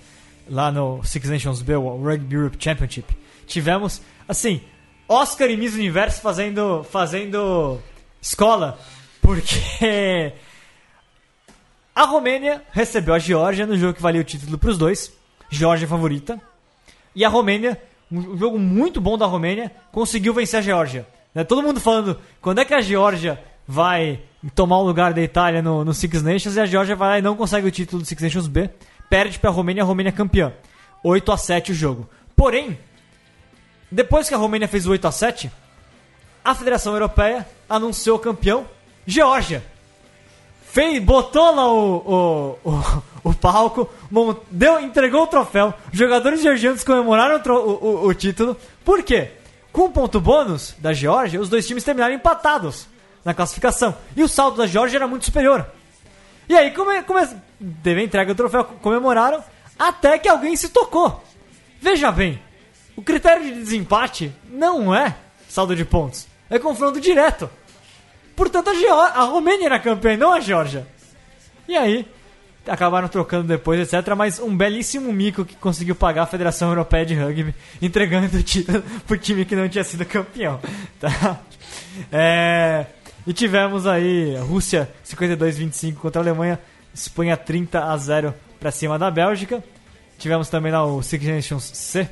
Lá no Six Nations B, o Rugby Europe Championship. Tivemos, assim, Oscar e Miss Universo fazendo, fazendo escola. Porque a Romênia recebeu a Geórgia no jogo que valia o título para os dois. Geórgia favorita. E a Romênia, um jogo muito bom da Romênia, conseguiu vencer a Geórgia. Né, Todo mundo falando quando é que a Geórgia vai tomar o lugar da Itália no, no Six Nations e a Geórgia vai lá e não consegue o título do Six Nations B. Perde para a Romênia, a Romênia é campeã. 8 a 7 o jogo. Porém, depois que a Romênia fez o 8 a 7 a Federação Europeia anunciou campeão Geórgia fez, botou lá o, o, o, o palco, deu, entregou o troféu. Os jogadores georgianos comemoraram o, o, o- o título. Por quê? Com o ponto bônus da Geórgia, os dois times terminaram empatados na classificação. E o saldo da Geórgia era muito superior. E aí, come, come, teve entrega do troféu, comemoraram, até que alguém se tocou. Veja bem, o critério de desempate não é saldo de pontos, é confronto direto. Portanto, a, Geó- a Romênia era campeã e não a Geórgia. E aí, acabaram trocando depois, etc. Mas um belíssimo mico que conseguiu pagar a Federação Europeia de Rugby, entregando o título pro time que não tinha sido campeão. Tá? É, e tivemos aí Rússia 52-25 contra a Alemanha, Espanha 30 a 0 para cima da Bélgica. Tivemos também lá o Six Nations C,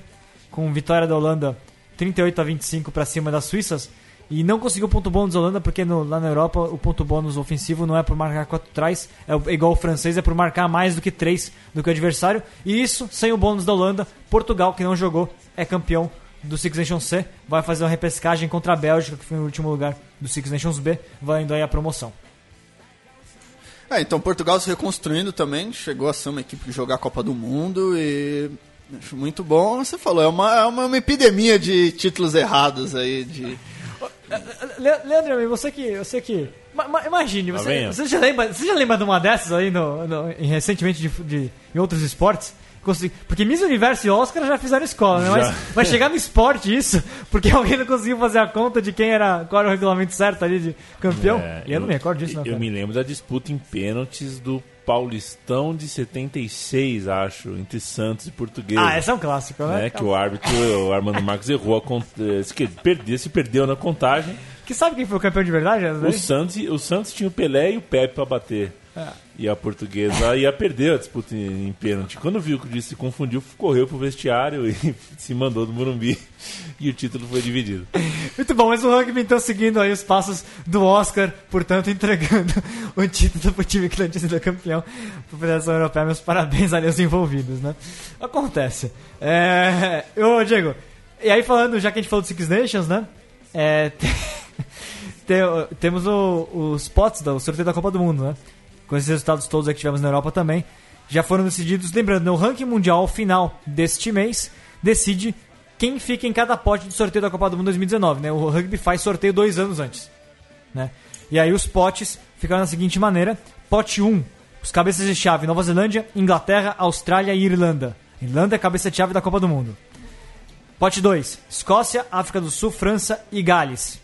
com vitória da Holanda 38 a 25 para cima das Suíças. E não conseguiu ponto bônus da Holanda, porque no, lá na Europa o ponto bônus ofensivo não é por marcar quatro trás, é igual o francês, é por marcar mais do que três do que o adversário. E isso, sem o bônus da Holanda, Portugal, que não jogou, é campeão do Six Nations C, vai fazer uma repescagem contra a Bélgica, que foi no último lugar do Six Nations B, vai indo aí a promoção. É, então Portugal se reconstruindo também, chegou a ser uma equipe que jogar a Copa do Mundo e acho muito bom. Você falou, é uma, é uma, uma epidemia de títulos errados aí, de Leandro, você que. Você que. ma- ma- Imagine, você, você, já lembra, você já lembra de uma dessas aí no, no- em- recentemente de, de- em outros esportes? Porque Miss Universo e Oscar já fizeram escola, né? Mas, mas chegar no esporte isso, porque alguém não conseguiu fazer a conta de quem era, qual era o regulamento certo ali de campeão. É, e eu, não me recordo disso, não. Eu me lembro da disputa em pênaltis do Paulistão de 76, acho, entre Santos e Portuguesa. Ah, esse é um clássico, né? né, que o árbitro, o Armando Marques, errou a cont... eh, se perdeu, na contagem. Que sabe quem foi o campeão de verdade? essa? O Santos, o Santos tinha o Pelé e o Pepe pra bater. E a portuguesa ia perder a disputa em, em pênalti. Quando viu que o juiz se confundiu, correu pro vestiário e se mandou do Morumbi. E o título foi dividido. Muito bom, mas o rugby então seguindo aí os passos do Oscar, portanto entregando o título pro time que não tinha sido campeão pra Federação Europeia. Meus parabéns ali aos envolvidos, né? Acontece. É... Ô, Diego, e aí falando, já que a gente falou do Six Nations, né? É... tem- tem- temos o- os pots do sorteio da Copa do Mundo, né? Com esses resultados todos que tivemos na Europa também. Já foram decididos, lembrando, no ranking mundial final deste mês, decide quem fica em cada pote do sorteio da Copa do Mundo 2019, né? O rugby faz sorteio dois anos antes, né? E aí os potes ficaram da seguinte maneira: pote 1, os cabeças de chave Nova Zelândia, Inglaterra, Austrália e Irlanda. Irlanda é cabeça de chave da Copa do Mundo. Pote 2, Escócia, África do Sul, França e Gales.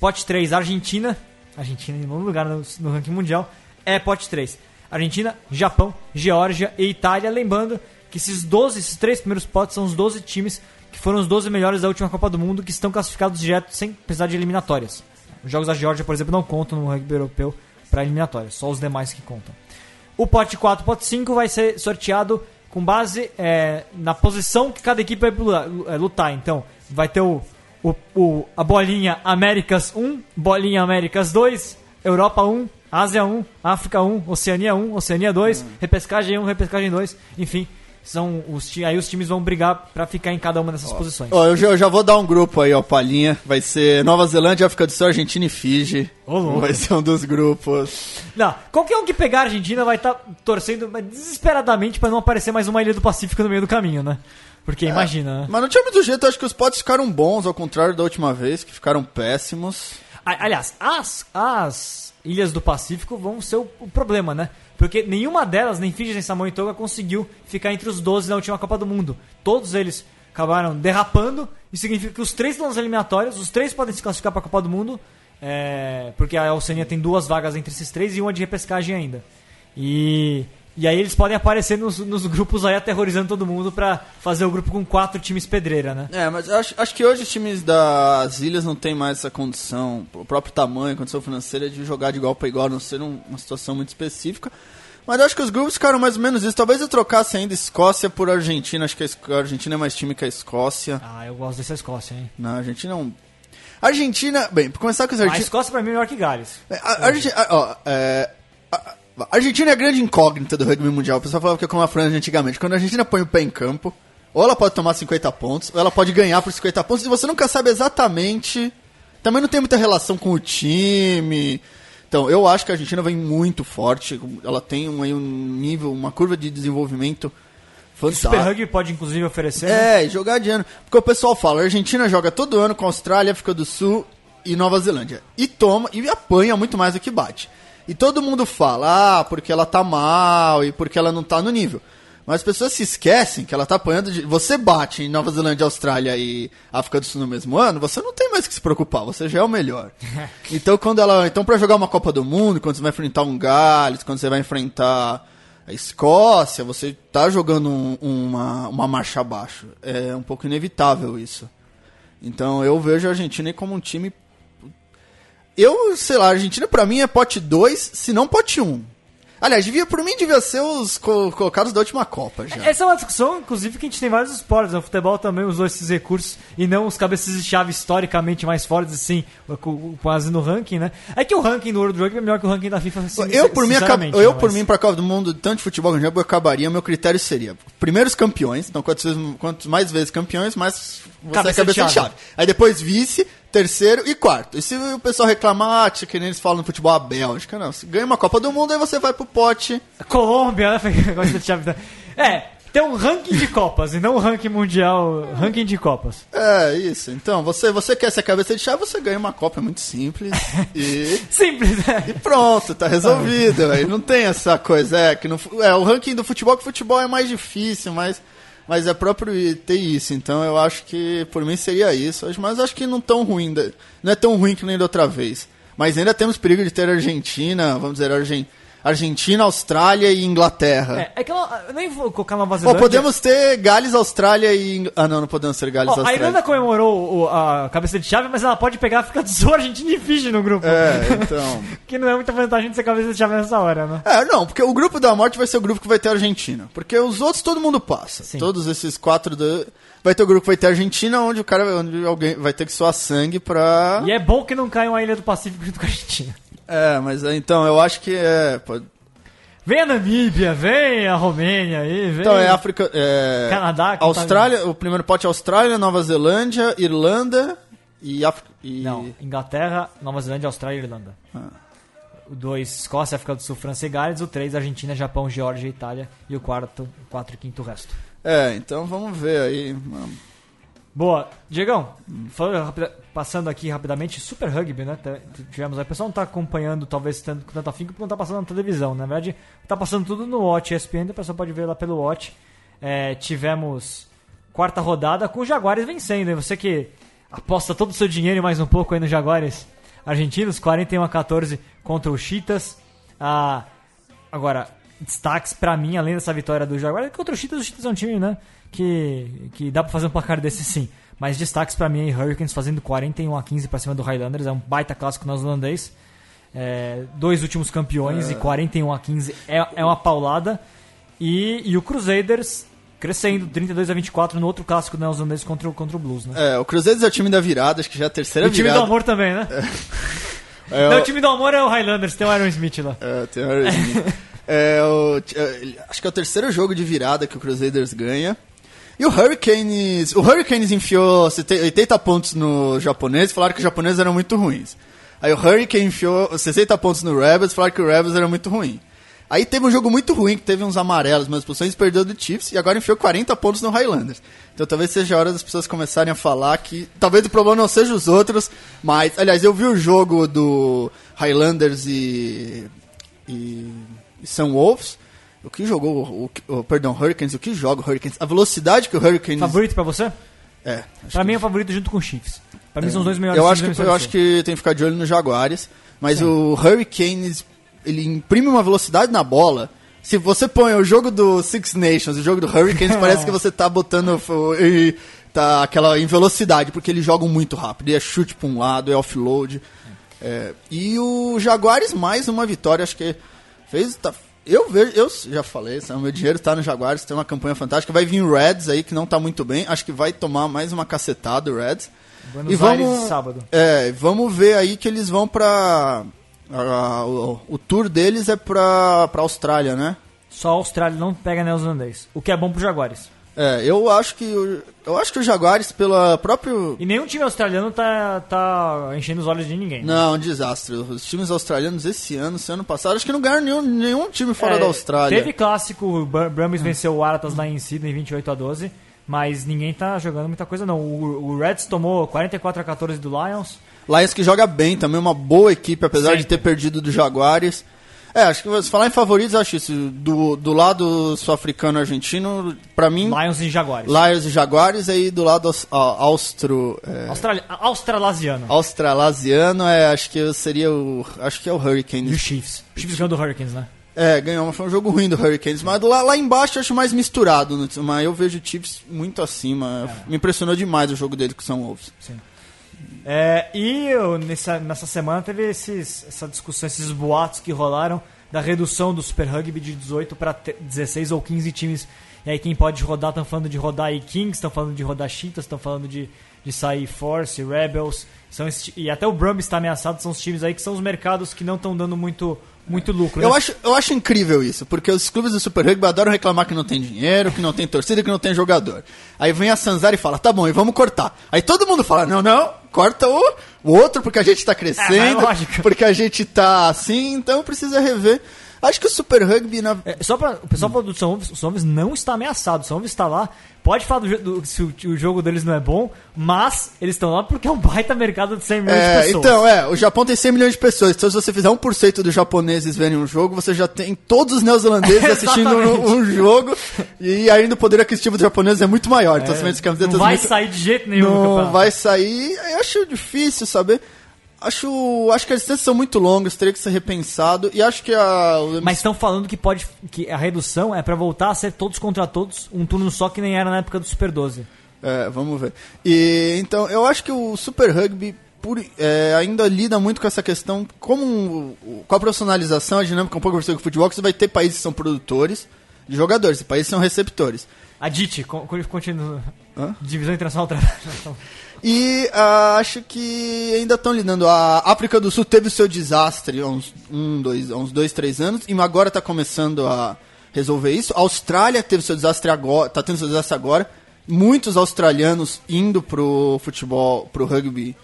Pote 3, Argentina. Argentina em nono lugar no, no ranking mundial. É pote 3. Argentina, Japão, Geórgia e Itália. Lembrando que esses 12, esses três primeiros potes são os 12 times que foram os 12 melhores da última Copa do Mundo que estão classificados direto sem precisar de eliminatórias. Os jogos da Geórgia, por exemplo, não contam no rugby europeu para eliminatórias, só os demais que contam. O pote 4 e pote 5 vai ser sorteado com base é, na posição que cada equipe vai lutar. é, lutar. Então, vai ter o, o, o- a bolinha Américas 1, bolinha Américas 2, Europa 1, Ásia 1, África 1, Oceania 1, Oceania 2, repescagem 1, repescagem 2, enfim. São os, aí os times vão brigar para ficar em cada uma dessas posições. Ó, eu, já, eu já vou dar um grupo aí, ó, palhinha. Vai ser Nova Zelândia, África do Sul, Argentina e Fiji. Ô. Vai ser um dos grupos. Não, qualquer um que pegar a Argentina vai estar torcendo mas desesperadamente para não aparecer mais uma ilha do Pacífico no meio do caminho, né? Porque imagina, né? Mas não tinha muito jeito, eu acho que os potes ficaram bons, ao contrário da última vez, que ficaram péssimos. Aliás, as, as ilhas do Pacífico vão ser o, problema, né? Porque nenhuma delas, nem Fiji nem Samoa e Toga, conseguiu ficar entre os 12 na última Copa do Mundo. Todos eles acabaram derrapando, e significa que os três estão nas eliminatórias, os três podem se classificar para a Copa do Mundo, é, porque a Oceania tem duas vagas entre esses três e uma de repescagem ainda. E, e aí eles podem aparecer nos, nos grupos aí aterrorizando todo mundo para fazer o grupo com quatro times pedreira, né? É, mas acho, acho que hoje os times das ilhas não tem mais essa condição, o próprio tamanho, condição financeira de jogar de igual para igual, a não ser um- uma situação muito específica. Mas acho que os grupos ficaram mais ou menos isso. Talvez eu trocasse ainda Escócia por Argentina. Acho que a a Argentina é mais time que a Escócia. Ah, eu gosto dessa Escócia, hein? Não, a Argentina é um. Argentina. Bem, pra começar com os A argentinos. Escócia pra mim é melhor que Gales. A, a Arge- a- ó, é, a- Argentina é a grande incógnita do rugby mundial. O pessoal falava que é como a França antigamente. Quando a Argentina põe o pé em campo, ou ela pode tomar 50 pontos, ou ela pode ganhar por 50 pontos, e você nunca sabe exatamente. Também não tem muita relação com o time. Então, eu acho que a Argentina vem muito forte. Ela tem um, um nível, uma curva de desenvolvimento O Super. Rugby pode inclusive oferecer. né? É, e jogar de ano. Porque o pessoal fala, a Argentina joga todo ano com a Austrália, África do Sul e Nova Zelândia. E toma, e apanha muito mais do que bate. E todo mundo fala, ah, porque ela tá mal e porque ela não tá no nível. Mas as pessoas se esquecem que ela tá apanhando de... Você bate em Nova Zelândia, Austrália e África do Sul no mesmo ano, você não tem mais que se preocupar, você já é o melhor. então quando ela. Então pra jogar uma Copa do Mundo, quando você vai enfrentar um Gales, quando você vai enfrentar A Escócia, você tá jogando um- uma, uma marcha abaixo. É um pouco inevitável isso. Então eu vejo a Argentina como um time. Eu, sei lá, a Argentina pra mim é pote 2, se não pote 1. Um. Aliás, devia, por mim devia ser os co- colocados da última Copa já. Essa é uma discussão, inclusive, que a gente tem em vários esportes. No futebol também usou esses recursos e não os cabeças de chave historicamente mais fortes, assim, quase no ranking, né? É que o ranking do World Rugby é melhor que o ranking da FIFA. assim, Eu, por mim, acab... eu, né? por Mas- mim, pra Copa do Mundo, tanto de futebol de rugby, eu acabaria. Meu critério seria: primeiros campeões, então quantos, mais vezes campeões, mais você Cabeça é cabeça de de chave. chave. Aí depois vice, terceiro e quarto. E se o pessoal reclamar, ah, que nem eles falam no futebol, a Bélgica, não. Se ganha uma Copa do Mundo, aí você vai pro pote. Colômbia, né? Chave. É, tem um ranking de Copas e não um ranking mundial, ranking de Copas. É, isso. Então, você, você quer ser cabeça de chave, você ganha uma Copa, é muito simples. e. Simples, né? E pronto, tá resolvido. Aí não tem essa coisa. É, que fu- é o ranking do futebol, que o futebol é mais difícil, mas, mas é próprio ter isso. Então eu acho que por mim seria isso. Mas acho que não tão ruim. da- Não é tão ruim que nem da outra vez. Mas ainda temos perigo de ter Argentina, vamos dizer, Argen, Argentina, Austrália e Inglaterra. É, é que eu, eu nem vou colocar Nova Zelândia. podemos ter Gales, Austrália e. Ing- Ah, não, não podemos ter Gales, a Austrália. Irlanda comemorou o- a cabeça de chave, mas ela pode pegar a África do Sul, Argentina e Fiji no grupo. É, então. Que não é muita vantagem de ser cabeça de chave nessa hora, né? É, não, porque o grupo da morte vai ser o grupo que vai ter a Argentina. Porque os outros todo mundo passa. Sim. Todos esses quatro do... vai ter o grupo que vai ter a Argentina, onde o cara onde alguém vai ter que suar sangue pra. E é bom que não caia uma ilha do Pacífico junto com a Argentina. É, mas é, então eu acho que é. pode- Vem a Namíbia, vem a Romênia aí, vem. Então é África. É... Canadá, tá- Austrália, o primeiro pote é Austrália, Nova Zelândia, Irlanda e África. E... Não, Inglaterra, Nova Zelândia, Austrália e Irlanda. O 2, Escócia, África do Sul, França e Gales. O 3, Argentina, Japão, Geórgia e Itália. E o quarto, o 4 e quinto, o resto. É, então vamos ver aí. mano. Boa. Diegão, falando passando aqui rapidamente, Super Rugby, né? Tivemos aí. O pessoal não tá acompanhando, talvez, tanto, com tanto afinco, porque não tá passando na televisão. Na verdade, tá passando tudo no Watch ESPN, o pessoal pode ver lá pelo Watch. É, tivemos quarta rodada com o Jaguares vencendo. E você que aposta todo o seu dinheiro e mais um pouco aí no Jaguares argentinos, 41 a 14 contra o Cheetahs. Ah, agora, destaques pra mim, além dessa vitória do Jaguares, contra o Cheetahs, o Cheetahs é um time, né, que, que dá pra fazer um placar desse sim. Mas destaques pra mim aí, Hurricanes fazendo 41 a 15 pra cima do Highlanders, é um baita clássico neozelandês. É, dois últimos campeões e 41 a 15 é, é uma paulada. E, e o Crusaders crescendo, 32 a 24 no outro clássico neozelandês contra, o- contra o Blues, né? É, o Cruzeiro é o time da virada, acho que já é a E terceira o time virada. do amor também, né? É, Não, o- o time do amor é o Highlanders, tem o Aaron Smith lá. É, tem o Smith. É, o- é, acho que é o terceiro jogo de virada que o Crusaders ganha. E o Hurricanes. O Hurricanes enfiou 70 80 pontos no japonês e falaram que os japoneses eram muito ruins. Aí o Hurricane enfiou 60 pontos no Rebels e falaram que o Rebels era muito ruim. Aí teve um jogo muito ruim, que teve uns amarelos, umas expulsões, perdeu do Chiefs e agora enfiou 40 pontos no Highlanders. Então talvez seja a hora das pessoas começarem a falar que. Talvez o problema não seja os outros, mas. Aliás, eu vi o jogo do Highlanders e. e. Sun Wolves. O que jogou. O, que- o- perdão, Hurricanes, o que joga o Hurricanes? A velocidade que o Hurricanes. Favorito pra você? É. Pra mim é o favorito junto com o Chiefs. Pra mim são os dois melhores Eu acho, que, eu acho que tem que ficar de olho nos Jaguares. Mas o Hurricanes, ele imprime uma velocidade na bola. Se você põe o jogo do Six Nations, o jogo do Hurricanes, parece que você tá botando o- e tá aquela em velocidade, porque eles jogam muito rápido. E é chute pra um lado, é offload. É, e o Jaguares, mais uma vitória, acho que fez. tá- eu vejo, eu já falei, sabe, o meu dinheiro tá no Jaguares, tem uma campanha fantástica. Vai vir o Reds aí, que não tá muito bem. Acho que vai tomar mais uma cacetada o Reds. Buenos e vamos, Aires, sábado. É, vamos ver aí que eles vão pra. a- o, o tour deles é pra, pra Austrália, né? Só a Austrália não pega neozelandês. O que é bom pro Jaguares. É, eu acho que. o- Eu acho que os Jaguares, pela próprio. E nenhum time australiano tá, tá enchendo os olhos de ninguém. Não, um desastre. Os times australianos esse ano, esse ano passado, acho que não ganharam nenhum, nenhum time fora É, da Austrália. Teve clássico, o Br- Brumbies venceu o Waratahs lá em Sydney 28 a 12, mas ninguém tá jogando muita coisa não. O, o Reds tomou 44 a 14 do Lions. Lions que joga bem, também uma boa equipe, apesar de Sempre. ter perdido do Jaguares. É, acho que falar em favoritos, acho isso. Do, do lado sul-africano argentino, pra mim, Lions e Jaguares. Lions e Jaguares, aí do lado aus- austro. é, Australi- australasiano. australasiano, é, acho que seria o. Acho que é o E o Hurricanes. Chiefs. O Chiefs ganhou do Hurricanes, né? É, ganhou, mas foi um jogo ruim do Hurricanes. Mas lá, lá embaixo eu acho mais misturado. né? Mas eu vejo o Chiefs muito acima. Me impressionou demais o jogo dele com o São Wolves. É, e eu, nessa, nessa semana teve esses, essa discussão, esses boatos que rolaram da redução do Super Rugby de 18 para 16 ou 15 times. E aí quem pode rodar, estão falando de rodar aí Kings, estão falando de rodar Cheetahs, estão falando de, de sair Force, Rebels. São e até o Brumbies está ameaçado, são os times aí que são os mercados que não estão dando muito, muito lucro. Eu né? acho, eu acho incrível isso, porque os clubes do Super Rugby adoram reclamar que não tem dinheiro, que não tem torcida, que não tem jogador. Aí vem a Sanzar e fala, tá bom, e vamos cortar. Aí todo mundo fala, não, não, corta o, o outro porque a gente tá crescendo, É, lógico. porque a gente tá assim, então precisa rever. Acho que o Super Rugby, na, É, só pra, o pessoal falou do São Wolves, o São Wolves não está ameaçado, o São Wolves está lá. Pode falar do, do- se o, o jogo deles não é bom, mas eles estão lá porque é um baita mercado de 100 milhões de É, pessoas. então, é, o Japão tem 100 milhões de pessoas, então se você fizer 1% dos japoneses verem um jogo, você já tem todos os neozelandeses assistindo um, um jogo, e ainda o poder aquisitivo dos japoneses é muito maior, então você vende as camisetas não vai muito- sair de jeito nenhum não vai sair. Eu acho difícil saber. Acho, acho que as distâncias são muito longas, teria que ser repensado. E acho que a. Mas estão falando que pode que a redução é pra voltar a ser todos contra todos, um turno só que nem era na época do Super 12. É, vamos ver. E então, eu acho que o Super Rugby por- é, ainda lida muito com essa questão, como com a profissionalização, a dinâmica um pouco parecida com o futebol, que você vai ter países que são produtores de jogadores, e países que são receptores. A DIT, con- con- continua. Hã? Divisão Internacional do Trabalho. E ah, acho que ainda estão lidando. A África do Sul teve o seu desastre há uns, um, dois, uns dois, três anos, e agora está começando a resolver isso. A Austrália teve seu desastre agora, tá tendo seu desastre agora. Muitos australianos indo pro futebol, pro rugby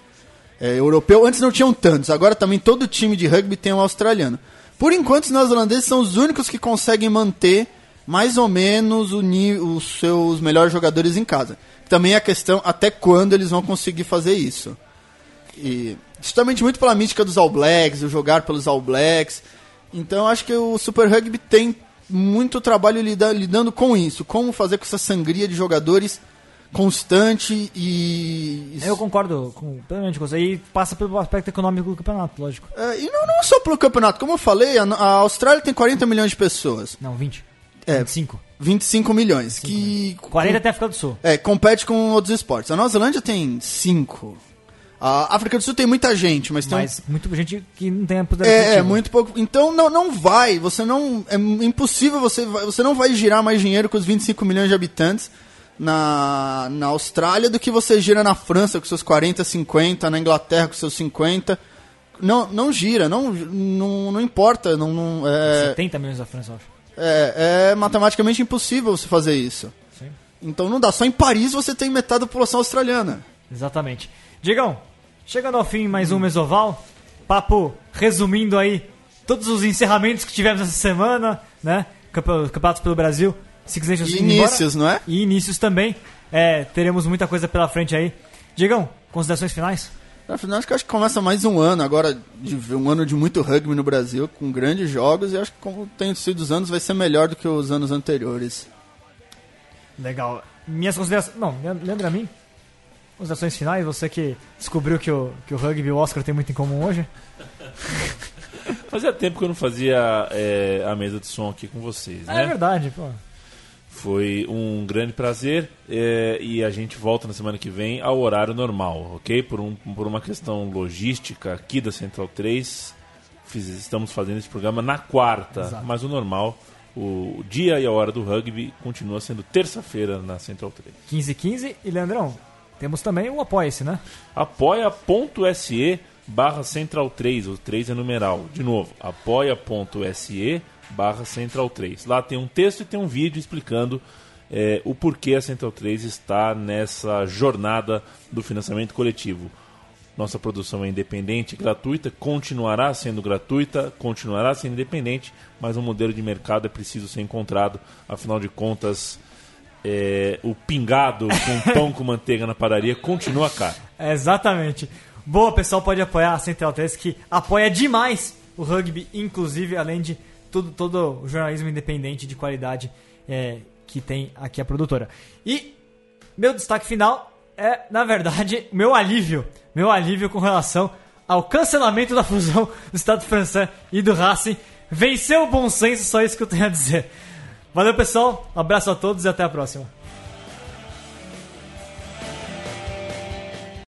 é, europeu. Antes não tinham tantos, agora também todo time de rugby tem um australiano. Por enquanto, os neozelandeses são os únicos que conseguem manter mais ou menos o os seus melhores jogadores em casa. Também é a questão até quando eles vão conseguir fazer isso. E justamente muito pela mística dos All Blacks, o jogar pelos All Blacks. Então acho que o Super Rugby tem muito trabalho lida- lidando com isso, como fazer com essa sangria de jogadores constante e Eu concordo com, plenamente com você. E passa pelo aspecto econômico do campeonato, lógico. É, e não, não só pelo campeonato, como eu falei, a, a Austrália tem 40 milhões de pessoas, Não, 20. É. 25. 25 milhões, que 40 até a África do Sul. é, compete com outros esportes. A Nova Zelândia tem 5. A África do Sul tem muita gente, mas tem um- Mas muita gente que não tem poder É, é muito pouco. Então não, não vai, você não. É impossível, você, vai- você não vai girar mais dinheiro com os 25 milhões de habitantes na, na Austrália do que você gira na França com seus 40, 50, na Inglaterra com seus 50. Não, não gira, não, não, não importa. Não, não- é, 70 milhões da França, eu acho. É, é matematicamente impossível você fazer isso. Sim. Então não dá. Só em Paris você tem metade da população australiana. Exatamente. Digão, chegando ao fim mais um Mesoval, papo resumindo aí todos os encerramentos que tivemos essa semana, né? Campe- Campeonatos pelo Brasil, Six Nations E indo embora. inícios, não é? E inícios também. É, teremos muita coisa pela frente aí. Digão, considerações finais? Afinal, acho que, acho que começa mais um ano agora, de, um ano de muito rugby no Brasil, com grandes jogos, e acho que como tem sido os anos, vai ser melhor do que os anos anteriores. Legal. Minhas considerações. Não, lembra a mim? Considerações finais, você que descobriu que o, que o rugby e o Oscar tem muito em comum hoje. Fazia tempo que eu não fazia é, a mesa de som aqui com vocês, É, né? verdade, pô. Foi um grande prazer é, e a gente volta na semana que vem ao horário normal, ok? Por, um, por uma questão logística aqui da Central 3, fiz- estamos fazendo esse programa na quarta, Exato. mas o normal, o dia e a hora do rugby continua sendo terça-feira na Central 3. 15 15 e Leandrão, temos também o Apoia-se, né? apoia.se barra central 3, o 3 é numeral. De novo, apoia.se barra central 3. Lá tem um texto e tem um vídeo explicando eh, o porquê a Central 3 está nessa jornada do financiamento coletivo. Nossa produção é independente, gratuita, continuará sendo gratuita, continuará sendo independente, mas um modelo de mercado é preciso ser encontrado. Afinal de contas, eh, o pingado com pão com manteiga na padaria continua caro. É, exatamente. Boa, pessoal, pode apoiar a Central 3, que apoia demais o rugby, inclusive, além de tudo, todo o jornalismo independente de qualidade é, que tem aqui a produtora. E meu destaque final é, na verdade, meu alívio. Meu alívio com relação ao cancelamento da fusão do Estado francês e do Racing. Venceu o bom senso, só isso que eu tenho a dizer. Valeu, pessoal. Um abraço a todos e até a próxima.